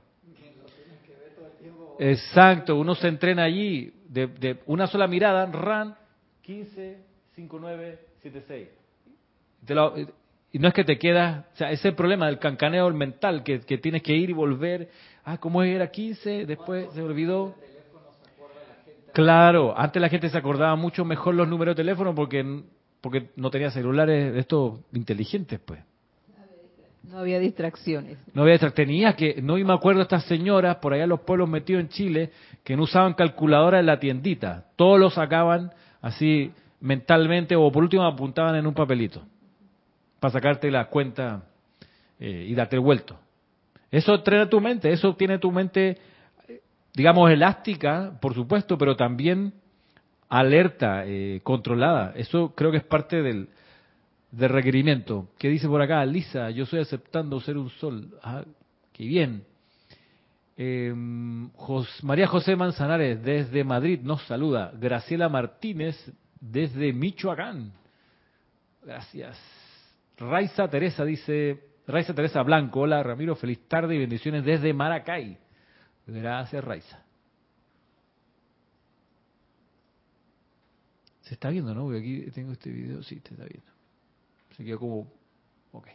Exacto, uno se entrena allí de, de una sola mirada, RAN 15, 59, 76. y no es que te quedas, o sea, ese problema del cancaneo mental, que, que tienes que ir y volver. Ah, ¿cómo era 15? Después se olvidó. Claro, antes la gente se acordaba mucho mejor los números de teléfono porque, porque no tenía celulares estos inteligentes, pues. No había distracciones. No había distracciones. Tenía que, no me acuerdo estas señoras por allá en los pueblos metidos en Chile que no usaban calculadora en la tiendita. Todos lo sacaban así mentalmente o por último apuntaban en un papelito para sacarte la cuenta eh, y darte el vuelto. Eso entrena tu mente, eso tiene tu mente digamos, elástica, por supuesto, pero también alerta, eh, controlada. Eso creo que es parte del, requerimiento. ¿Qué dice por acá? Lisa, yo estoy aceptando ser un sol. Ah, qué bien. Eh, María José Manzanares desde Madrid nos saluda. Graciela Martínez desde Michoacán. Gracias. Raiza Teresa dice, Raiza Teresa Blanco, hola Ramiro, feliz tarde y bendiciones desde Maracay. Gracias, Raiza. Se está viendo, ¿no? Porque aquí tengo este video, sí, se está viendo. Se quedó como... Ok.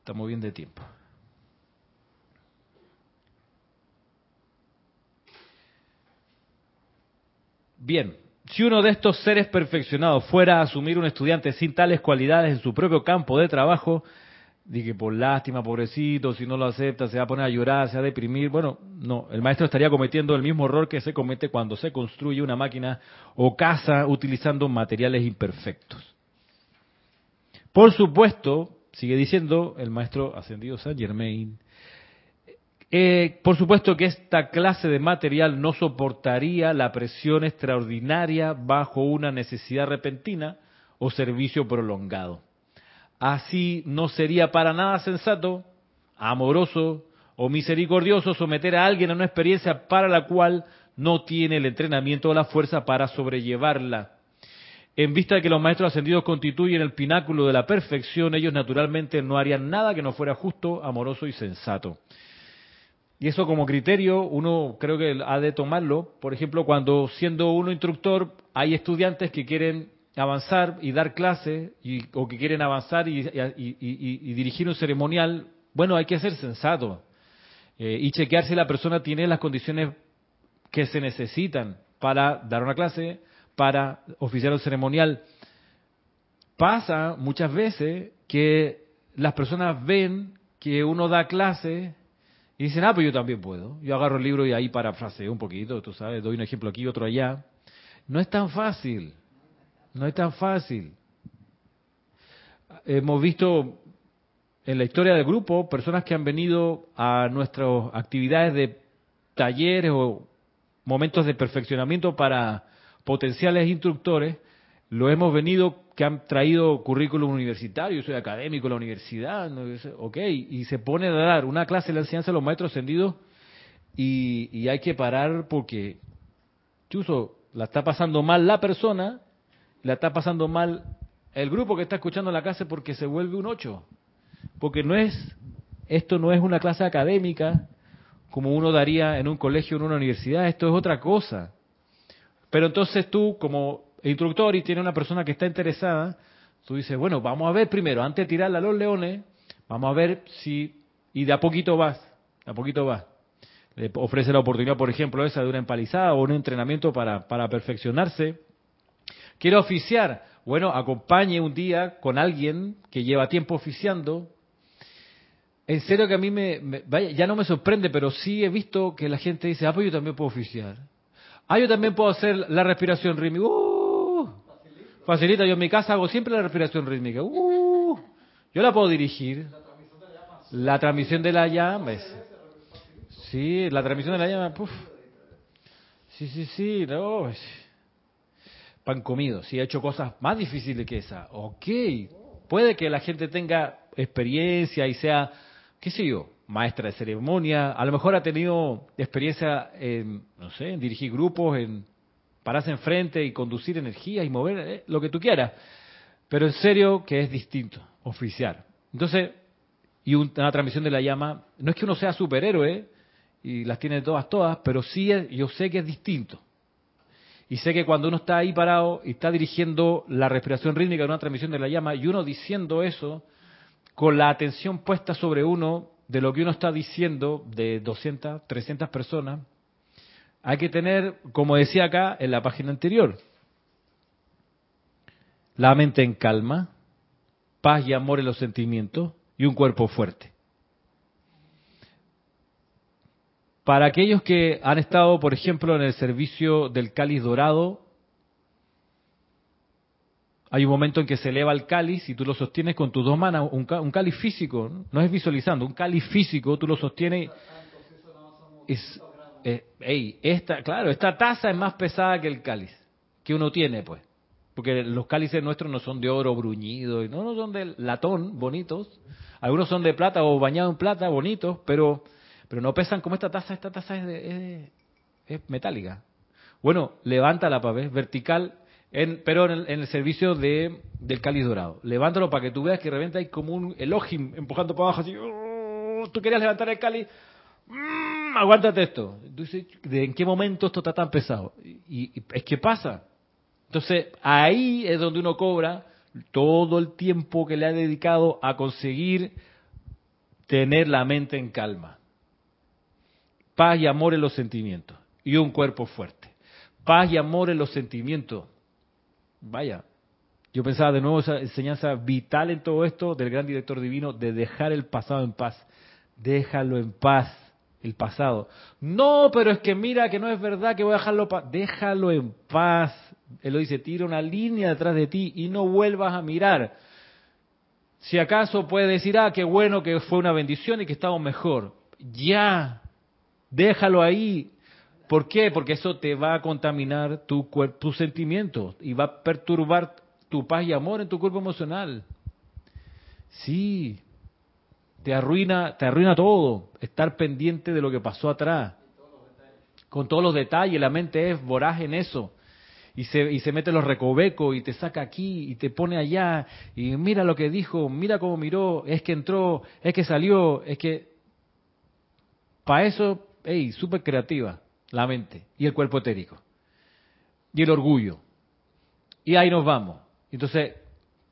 Estamos bien de tiempo. Bien, si uno de estos seres perfeccionados fuera a asumir un estudiante sin tales cualidades en su propio campo de trabajo, dije por lástima, pobrecito, si no lo acepta, se va a poner a llorar, se va a deprimir. Bueno, no, el maestro estaría cometiendo el mismo error que se comete cuando se construye una máquina o casa utilizando materiales imperfectos. Por supuesto, sigue diciendo el maestro ascendido Saint Germain, eh, por supuesto que esta clase de material no soportaría la presión extraordinaria bajo una necesidad repentina o servicio prolongado. Así no sería para nada sensato, amoroso o misericordioso someter a alguien a una experiencia para la cual no tiene el entrenamiento o la fuerza para sobrellevarla. en vista de que los maestros ascendidos constituyen el pináculo de la perfección, ellos naturalmente no harían nada que no fuera justo, amoroso y sensato. Y eso como criterio uno creo que ha de tomarlo. Por ejemplo, cuando siendo uno instructor hay estudiantes que quieren avanzar y dar clase o que quieren avanzar y, dirigir un ceremonial, bueno, hay que ser sensato eh, y chequear si la persona tiene las condiciones que se necesitan para dar una clase, para oficiar el ceremonial. Pasa muchas veces que las personas ven que uno da clase y dicen, ah, pues yo también puedo. Yo agarro el libro y ahí parafraseo un poquito, tú sabes, doy un ejemplo aquí, otro allá. No es tan fácil, no es tan fácil. Hemos visto en la historia del grupo personas que han venido a nuestras actividades de talleres o momentos de perfeccionamiento para potenciales instructores, lo hemos venido, que han traído currículum universitario, soy académico de la universidad, ok, y se pone a dar una clase de la enseñanza de los maestros ascendidos y, hay que parar porque, chuso, la está pasando mal la persona, la está pasando mal el grupo que está escuchando la clase porque se vuelve un ocho, porque no es, esto no es una clase académica como uno daría en un colegio o en una universidad, esto es otra cosa. Pero entonces tú, como instructor y tiene una persona que está interesada, tú dices, bueno, vamos a ver primero, antes de tirarla a los leones, vamos a ver si, y de a poquito vas, de a poquito vas. Le ofrece la oportunidad, por ejemplo, esa de una empalizada o un entrenamiento para, para perfeccionarse. Quiere oficiar, bueno, acompañe un día con alguien que lleva tiempo oficiando. En serio que a mí me, vaya, ya no me sorprende, pero sí he visto que la gente dice, ah, pues yo también puedo oficiar. Ah, yo también puedo hacer la respiración rítmica. Uh, facilita, yo en mi casa hago siempre la respiración rítmica. Uh, yo la puedo dirigir. La transmisión de la llama. Sí, la transmisión de la llama. Sí, sí, sí. No. Pan comido. Sí, he hecho cosas más difíciles que esa. Ok. Puede que la gente tenga experiencia y sea, qué sé yo, maestra de ceremonia, a lo mejor ha tenido experiencia en, no sé, en dirigir grupos, en pararse enfrente y conducir energía y mover, eh, lo que tú quieras. Pero en serio que es distinto, oficiar. Entonces, y una transmisión de la llama, no es que uno sea superhéroe y las tiene todas, todas, pero sí yo sé que es distinto. Y sé que cuando uno está ahí parado y está dirigiendo la respiración rítmica de una transmisión de la llama y uno diciendo eso, con la atención puesta sobre uno, de lo que uno está diciendo de 200, 300 personas, hay que tener, como decía acá en la página anterior, la mente en calma, paz y amor en los sentimientos y un cuerpo fuerte. Para aquellos que han estado, por ejemplo, en el servicio del cáliz dorado, hay un momento en que se eleva el cáliz y tú lo sostienes con tus dos manos, un, cáliz físico, ¿no? es visualizando, un cáliz físico, tú lo sostienes. Es, eh, esta, claro, esta taza es más pesada que el cáliz que uno tiene, pues. Porque los cálices nuestros no son de oro bruñido, no, no son de latón, bonitos. Algunos son de plata o bañados en plata, bonitos, pero, pero no pesan como esta taza. Esta taza es, es, metálica. Bueno, levanta la papel vertical en, pero en el, servicio de, del cáliz dorado. Levántalo para que tú veas que de repente hay como un Elohim empujando para abajo así. Oh, tú querías levantar el cáliz. Mm, aguántate esto. Entonces, ¿en qué momento esto está tan pesado? Y, y, es que pasa. Entonces, ahí es donde uno cobra todo el tiempo que le ha dedicado a conseguir tener la mente en calma. Paz y amor en los sentimientos. Y un cuerpo fuerte. Paz y amor en los sentimientos vaya, yo pensaba de nuevo esa enseñanza vital en todo esto del gran director divino de dejar el pasado en paz. Déjalo en paz, el pasado. No, pero es que mira que no es verdad que voy a dejarlo paz. Déjalo en paz. Él lo dice, tira una línea detrás de ti y no vuelvas a mirar. Si acaso puede decir, ah, qué bueno que fue una bendición y que estamos mejor. Ya, déjalo ahí, ¿Por qué? Porque eso te va a contaminar tu cuerpo, tus sentimientos y va a perturbar tu paz y amor en tu cuerpo emocional. Sí, te arruina, te arruina todo, estar pendiente de lo que pasó atrás. Con todos los detalles, la mente es voraz en eso. y se, y se mete los recovecos y te saca aquí y te pone allá y mira lo que dijo, mira cómo miró, es que entró, es que salió, es que... Para eso, hey, súper creativa la mente y el cuerpo etérico y el orgullo. Y ahí nos vamos. Entonces,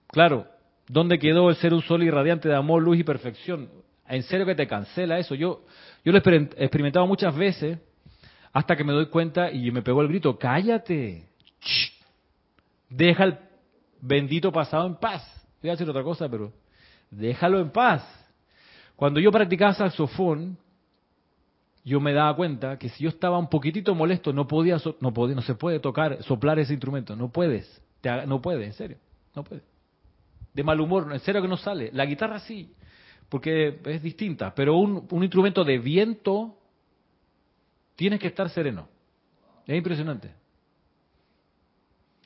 claro, ¿dónde quedó el ser un sol irradiante de amor, luz y perfección? En serio que te cancela eso. Yo, yo lo he experimentado muchas veces hasta que me doy cuenta y me pegó el grito, cállate, deja el bendito pasado en paz. Voy a decir otra cosa, pero déjalo en paz. Cuando yo practicaba saxofón, yo me daba cuenta que si yo estaba un poquitito molesto, no podía, no podía, no se puede tocar, soplar ese instrumento, no puedes, no puedes, en serio, no puedes. De mal humor, en serio que no sale. La guitarra sí, porque es distinta, pero un, un instrumento de viento tienes que estar sereno. Es impresionante.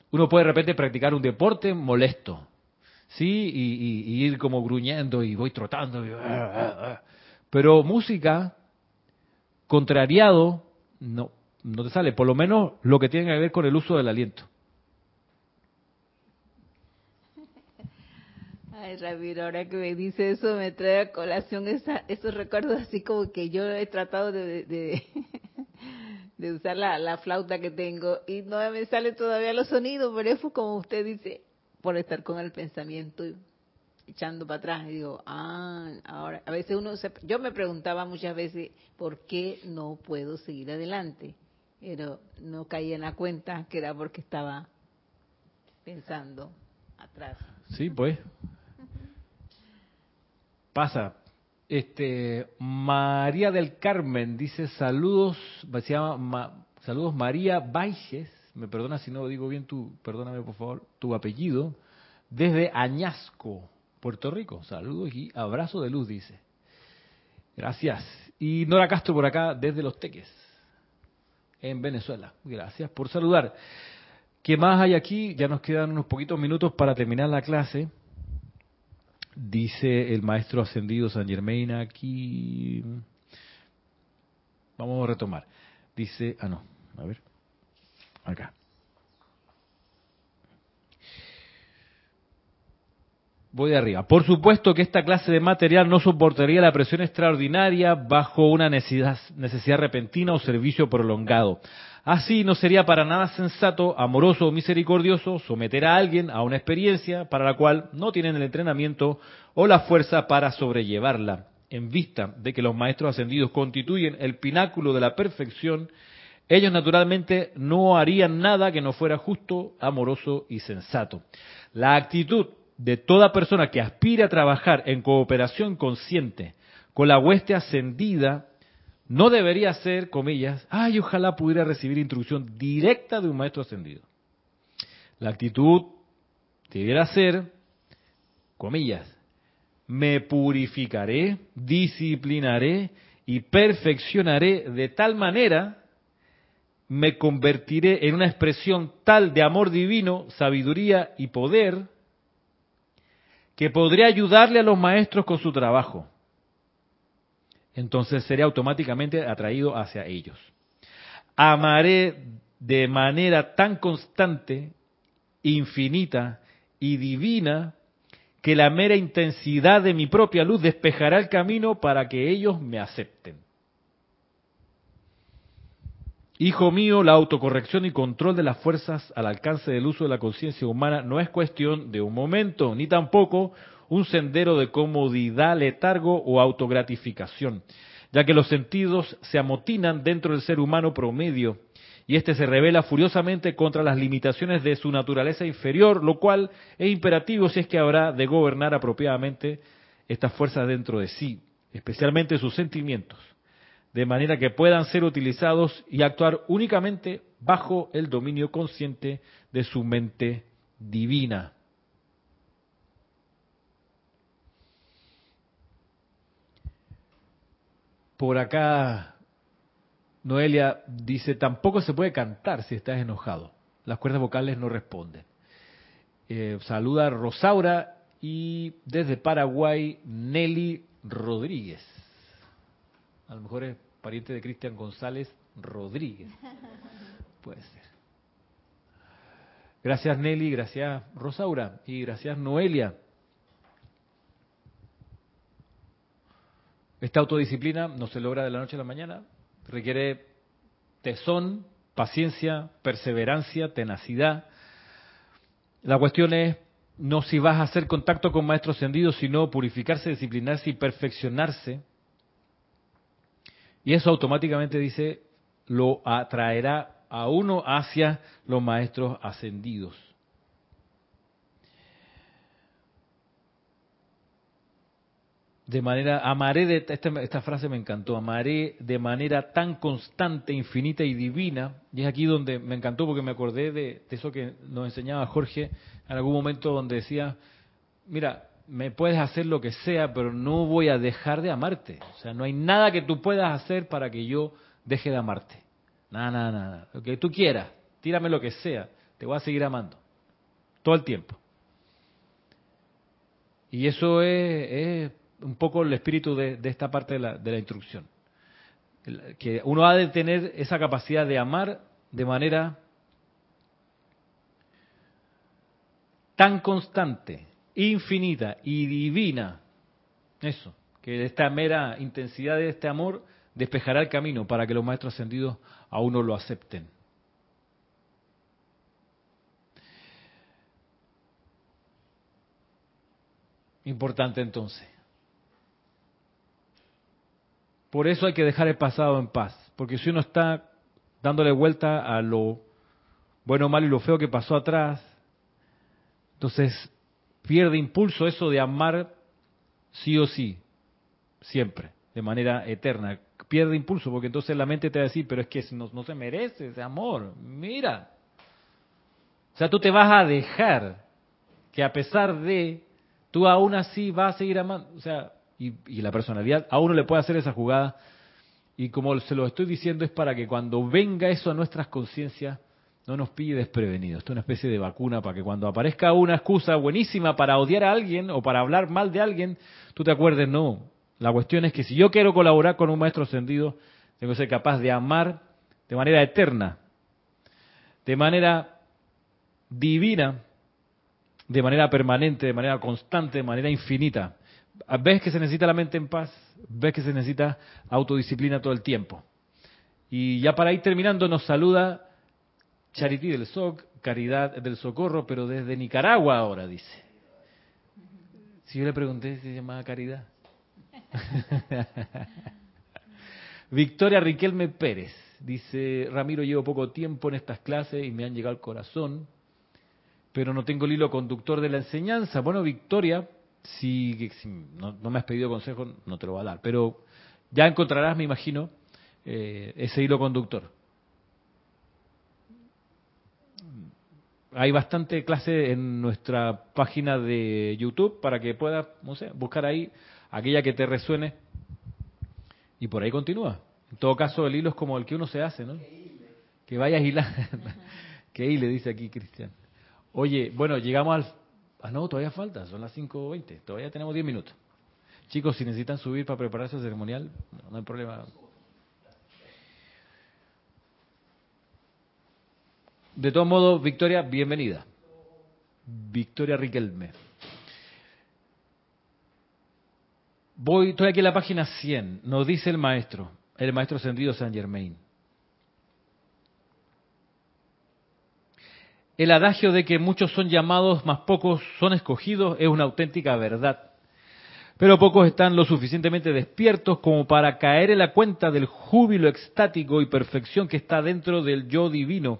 Uno puede de repente practicar un deporte molesto, ¿sí? Y, ir como gruñendo y voy trotando. Ah, ah, ah. Pero música, contrariado, no, no te sale. Por lo menos lo que tiene que ver con el uso del aliento. Ay, Ramiro, ahora que me dice eso, me trae a colación esos recuerdos así como que yo he tratado de, de usar la, la, flauta que tengo y no me salen todavía los sonidos, pero es como usted dice, por estar con el pensamiento echando para atrás. Y digo, ah, ahora, a veces uno, se, yo me preguntaba muchas veces, ¿por qué no puedo seguir adelante? Pero no caía en la cuenta que era porque estaba pensando atrás. Sí, pues. Pasa, este, María del Carmen dice saludos, se llama saludos María Baiges, me perdona si no digo bien tu, perdóname por favor, tu apellido, desde Añasco, Puerto Rico. Saludos y abrazo de luz, dice. Gracias. Y Nora Castro por acá, desde Los Teques, en Venezuela. Gracias por saludar. ¿Qué más hay aquí? Ya nos quedan unos poquitos minutos para terminar la clase. Dice el maestro ascendido San Germain aquí. Vamos a retomar. Dice, ah no, a ver, acá. Voy de arriba. Por supuesto que esta clase de material no soportaría la presión extraordinaria bajo una necesidad, necesidad repentina o servicio prolongado. Así no sería para nada sensato, amoroso o misericordioso someter a alguien a una experiencia para la cual no tienen el entrenamiento o la fuerza para sobrellevarla. En vista de que los maestros ascendidos constituyen el pináculo de la perfección, ellos naturalmente no harían nada que no fuera justo, amoroso y sensato. La actitud de toda persona que aspire a trabajar en cooperación consciente con la hueste ascendida no debería ser, comillas, ay, ojalá pudiera recibir instrucción directa de un maestro ascendido. La actitud debiera ser, comillas, me purificaré, disciplinaré y perfeccionaré de tal manera, me convertiré en una expresión tal de amor divino, sabiduría y poder, que podré ayudarle a los maestros con su trabajo entonces seré automáticamente atraído hacia ellos. Amaré de manera tan constante, infinita y divina que la mera intensidad de mi propia luz despejará el camino para que ellos me acepten. Hijo mío, la autocorrección y control de las fuerzas al alcance del uso de la conciencia humana no es cuestión de un momento, ni tampoco un sendero de comodidad, letargo o autogratificación, ya que los sentidos se amotinan dentro del ser humano promedio y éste se revela furiosamente contra las limitaciones de su naturaleza inferior, lo cual es imperativo si es que habrá de gobernar apropiadamente estas fuerzas dentro de sí, especialmente sus sentimientos, de manera que puedan ser utilizados y actuar únicamente bajo el dominio consciente de su mente divina. Por acá, Noelia dice, tampoco se puede cantar si estás enojado. Las cuerdas vocales no responden. Eh, saluda Rosaura y desde Paraguay, Nelly Rodríguez. A lo mejor es pariente de Cristian González Rodríguez. Puede ser. Gracias Nelly, gracias Rosaura y gracias Noelia. Esta autodisciplina no se logra de la noche a la mañana, requiere tesón, paciencia, perseverancia, tenacidad. La cuestión es no si vas a hacer contacto con maestros ascendidos, sino purificarse, disciplinarse y perfeccionarse. Y eso automáticamente dice, lo atraerá a uno hacia los maestros ascendidos. de manera, amaré, de, esta, frase me encantó, amaré de manera tan constante, infinita y divina, y es aquí donde me encantó porque me acordé de, eso que nos enseñaba Jorge en algún momento donde decía, mira, me puedes hacer lo que sea, pero no voy a dejar de amarte. O sea, no hay nada que tú puedas hacer para que yo deje de amarte. Nada, nada, nada. Lo que tú quieras, tírame lo que sea, te voy a seguir amando. Todo el tiempo. Y eso es un poco el espíritu de, esta parte de la, de la instrucción. Que uno ha de tener esa capacidad de amar de manera tan constante, infinita y divina. Eso, que esta mera intensidad de este amor despejará el camino para que los maestros ascendidos a uno lo acepten. Importante entonces. Por eso hay que dejar el pasado en paz, porque si uno está dándole vuelta a lo bueno, malo y lo feo que pasó atrás, entonces pierde impulso eso de amar sí o sí, siempre, de manera eterna. Pierde impulso porque entonces la mente te va a decir, pero es que no, no se merece ese amor, mira. O sea, tú te vas a dejar que a pesar de, tú aún así vas a seguir amando. O sea, y, la personalidad, a uno le puede hacer esa jugada. Y como se lo estoy diciendo, es para que cuando venga eso a nuestras conciencias, no nos pille desprevenidos. Esto es una especie de vacuna para que cuando aparezca una excusa buenísima para odiar a alguien o para hablar mal de alguien, tú te acuerdes, no. La cuestión es que si yo quiero colaborar con un maestro ascendido, tengo que ser capaz de amar de manera eterna, de manera divina, de manera permanente, de manera constante, de manera infinita ves que se necesita la mente en paz, ves que se necesita autodisciplina todo el tiempo. Y ya para ir terminando nos saluda Charity del SOC, Caridad del Socorro, pero desde Nicaragua ahora, dice. Si yo le pregunté si se llamaba Caridad. Victoria Riquelme Pérez, dice, Ramiro, llevo poco tiempo en estas clases y me han llegado al corazón, pero no tengo el hilo conductor de la enseñanza. Bueno, Victoria, si, no, me has pedido consejo, no te lo voy a dar, pero ya encontrarás, me imagino, eh, ese hilo conductor. Hay bastante clase en nuestra página de YouTube para que puedas, no sé, buscar ahí aquella que te resuene y por ahí continúa. En todo caso, el hilo es como el que uno se hace, ¿no? Que vayas hilando. que hile, dice aquí Cristian. Oye, bueno, llegamos al Ah, no, todavía falta, son las 5.20, todavía tenemos 10 minutos. Chicos, si necesitan subir para prepararse el ceremonial, no hay problema. De todos modos, Victoria, bienvenida. Victoria Riquelme. Voy, estoy aquí en la página 100. Nos dice el maestro, el maestro ascendido San Germain. El adagio de que muchos son llamados, más pocos son escogidos, es una auténtica verdad. Pero pocos están lo suficientemente despiertos como para caer en la cuenta del júbilo extático y perfección que está dentro del yo divino.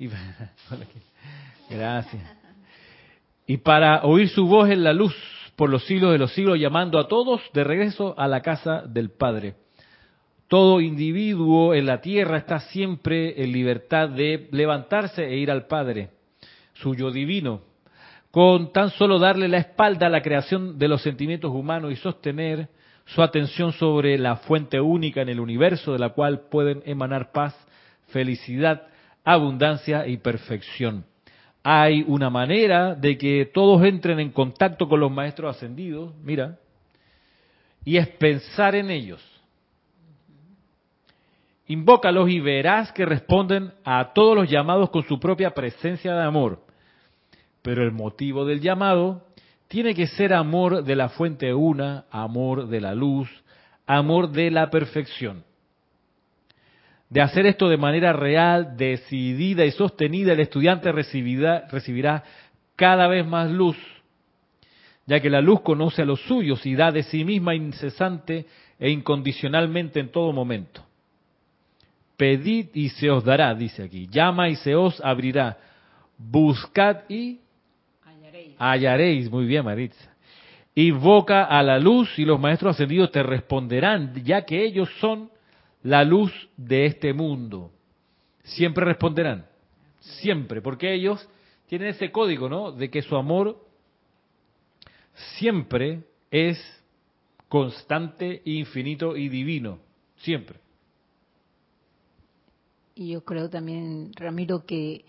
Y, gracias. Y para oír su voz en la luz por los siglos de los siglos, llamando a todos de regreso a la casa del Padre. Todo individuo en la tierra está siempre en libertad de levantarse e ir al Padre, suyo divino, con tan solo darle la espalda a la creación de los sentimientos humanos y sostener su atención sobre la fuente única en el universo de la cual pueden emanar paz, felicidad, abundancia y perfección. Hay una manera de que todos entren en contacto con los maestros ascendidos, mira, y es pensar en ellos Invócalos y verás que responden a todos los llamados con su propia presencia de amor. Pero el motivo del llamado tiene que ser amor de la fuente una, amor de la luz, amor de la perfección. De hacer esto de manera real, decidida y sostenida, el estudiante recibirá, recibirá cada vez más luz, ya que la luz conoce a los suyos y da de sí misma incesante e incondicionalmente en todo momento. Pedid y se os dará, dice aquí. Llama y se os abrirá. Buscad y hallaréis. Muy bien, Maritza. Invoca a la luz y los maestros ascendidos te responderán, ya que ellos son la luz de este mundo. Siempre responderán. Siempre, porque ellos tienen ese código, ¿no? De que su amor siempre es constante, infinito y divino. Siempre. Y yo creo también, Ramiro, que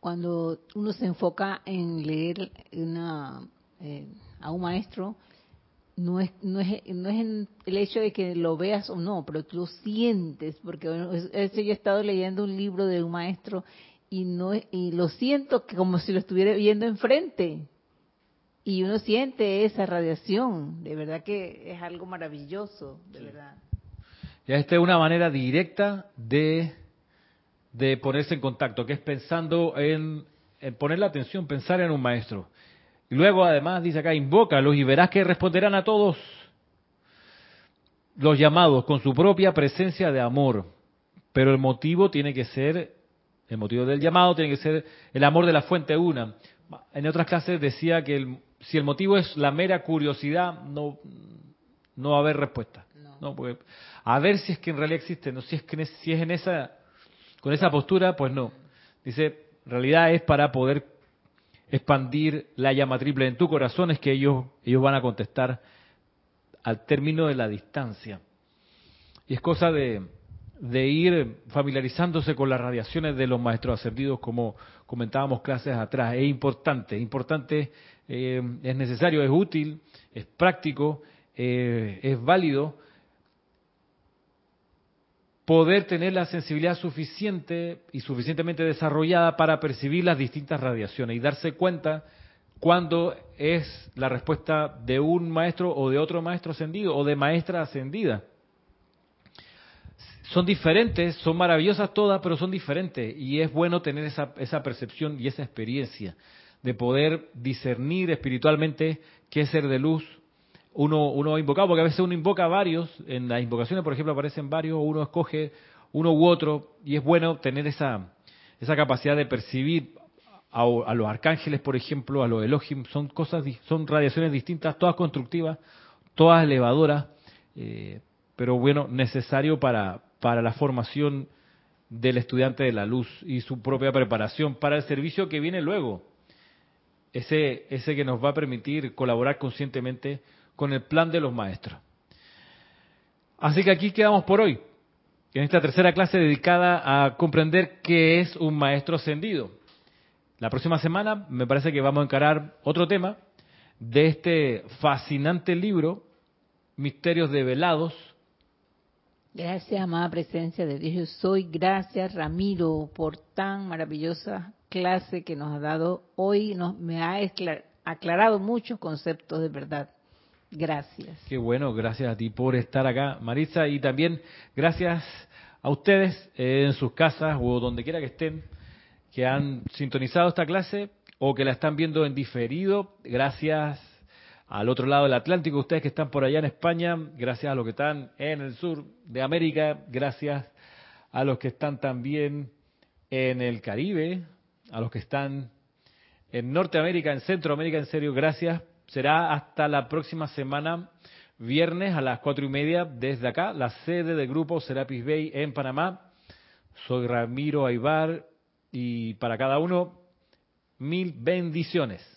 cuando uno se enfoca en leer una, eh, a un maestro, no es, no es, no es el hecho de que lo veas o no, pero tú lo sientes, porque bueno, yo he estado leyendo un libro de un maestro y no y lo siento que como si lo estuviera viendo enfrente. Y uno siente esa radiación, de verdad que es algo maravilloso, de verdad. Ya esta es una manera directa de, de ponerse en contacto, que es pensando en, en poner la atención, pensar en un maestro. Y luego además dice acá, invócalos y verás que responderán a todos los llamados con su propia presencia de amor. Pero el motivo tiene que ser, el motivo del llamado tiene que ser el amor de la fuente una. En otras clases decía que el, si el motivo es la mera curiosidad, no, no va a haber respuesta. No. a ver si es que en realidad existe, no si es que si es en esa con esa postura, pues no. Dice, en realidad es para poder expandir la llama triple en tu corazón, es que ellos ellos van a contestar al término de la distancia. Y es cosa de, de ir familiarizándose con las radiaciones de los maestros ascendidos, como comentábamos clases atrás. Es importante, es importante eh, es necesario, es útil, es práctico, eh, es válido poder tener la sensibilidad suficiente y suficientemente desarrollada para percibir las distintas radiaciones y darse cuenta cuando es la respuesta de un maestro o de otro maestro ascendido o de maestra ascendida. Son diferentes, son maravillosas todas, pero son diferentes y es bueno tener esa, esa percepción y esa experiencia de poder discernir espiritualmente qué ser de luz uno, uno ha invocado, porque a veces uno invoca varios, en las invocaciones, por ejemplo, aparecen varios, uno escoge uno u otro, y es bueno tener esa, esa capacidad de percibir a, los arcángeles, por ejemplo, a los Elohim, son cosas, son radiaciones distintas, todas constructivas, todas elevadoras, eh, pero bueno, necesario para, para la formación del estudiante de la luz y su propia preparación para el servicio que viene luego. Ese, ese que nos va a permitir colaborar conscientemente con el plan de los maestros. Así que aquí quedamos por hoy, en esta tercera clase dedicada a comprender qué es un maestro ascendido. La próxima semana me parece que vamos a encarar otro tema de este fascinante libro, Misterios Develados. Gracias, amada presencia de Dios. Soy. Gracias, Ramiro, por tan maravillosa clase que nos ha dado hoy. Nos, me ha aclarado muchos conceptos de verdad. Gracias. Qué bueno, gracias a ti por estar acá, Marisa, y también gracias a ustedes en sus casas o donde quiera que estén, que han sintonizado esta clase o que la están viendo en diferido. Gracias al otro lado del Atlántico, ustedes que están por allá en España, gracias a los que están en el sur de América, gracias a los que están también en el Caribe, a los que están en Norteamérica, en Centroamérica, en serio, gracias. Será hasta la próxima semana, viernes a las cuatro y media, desde acá, la sede del grupo Serapis Bay en Panamá. Soy Ramiro Aybar y para cada uno, mil bendiciones.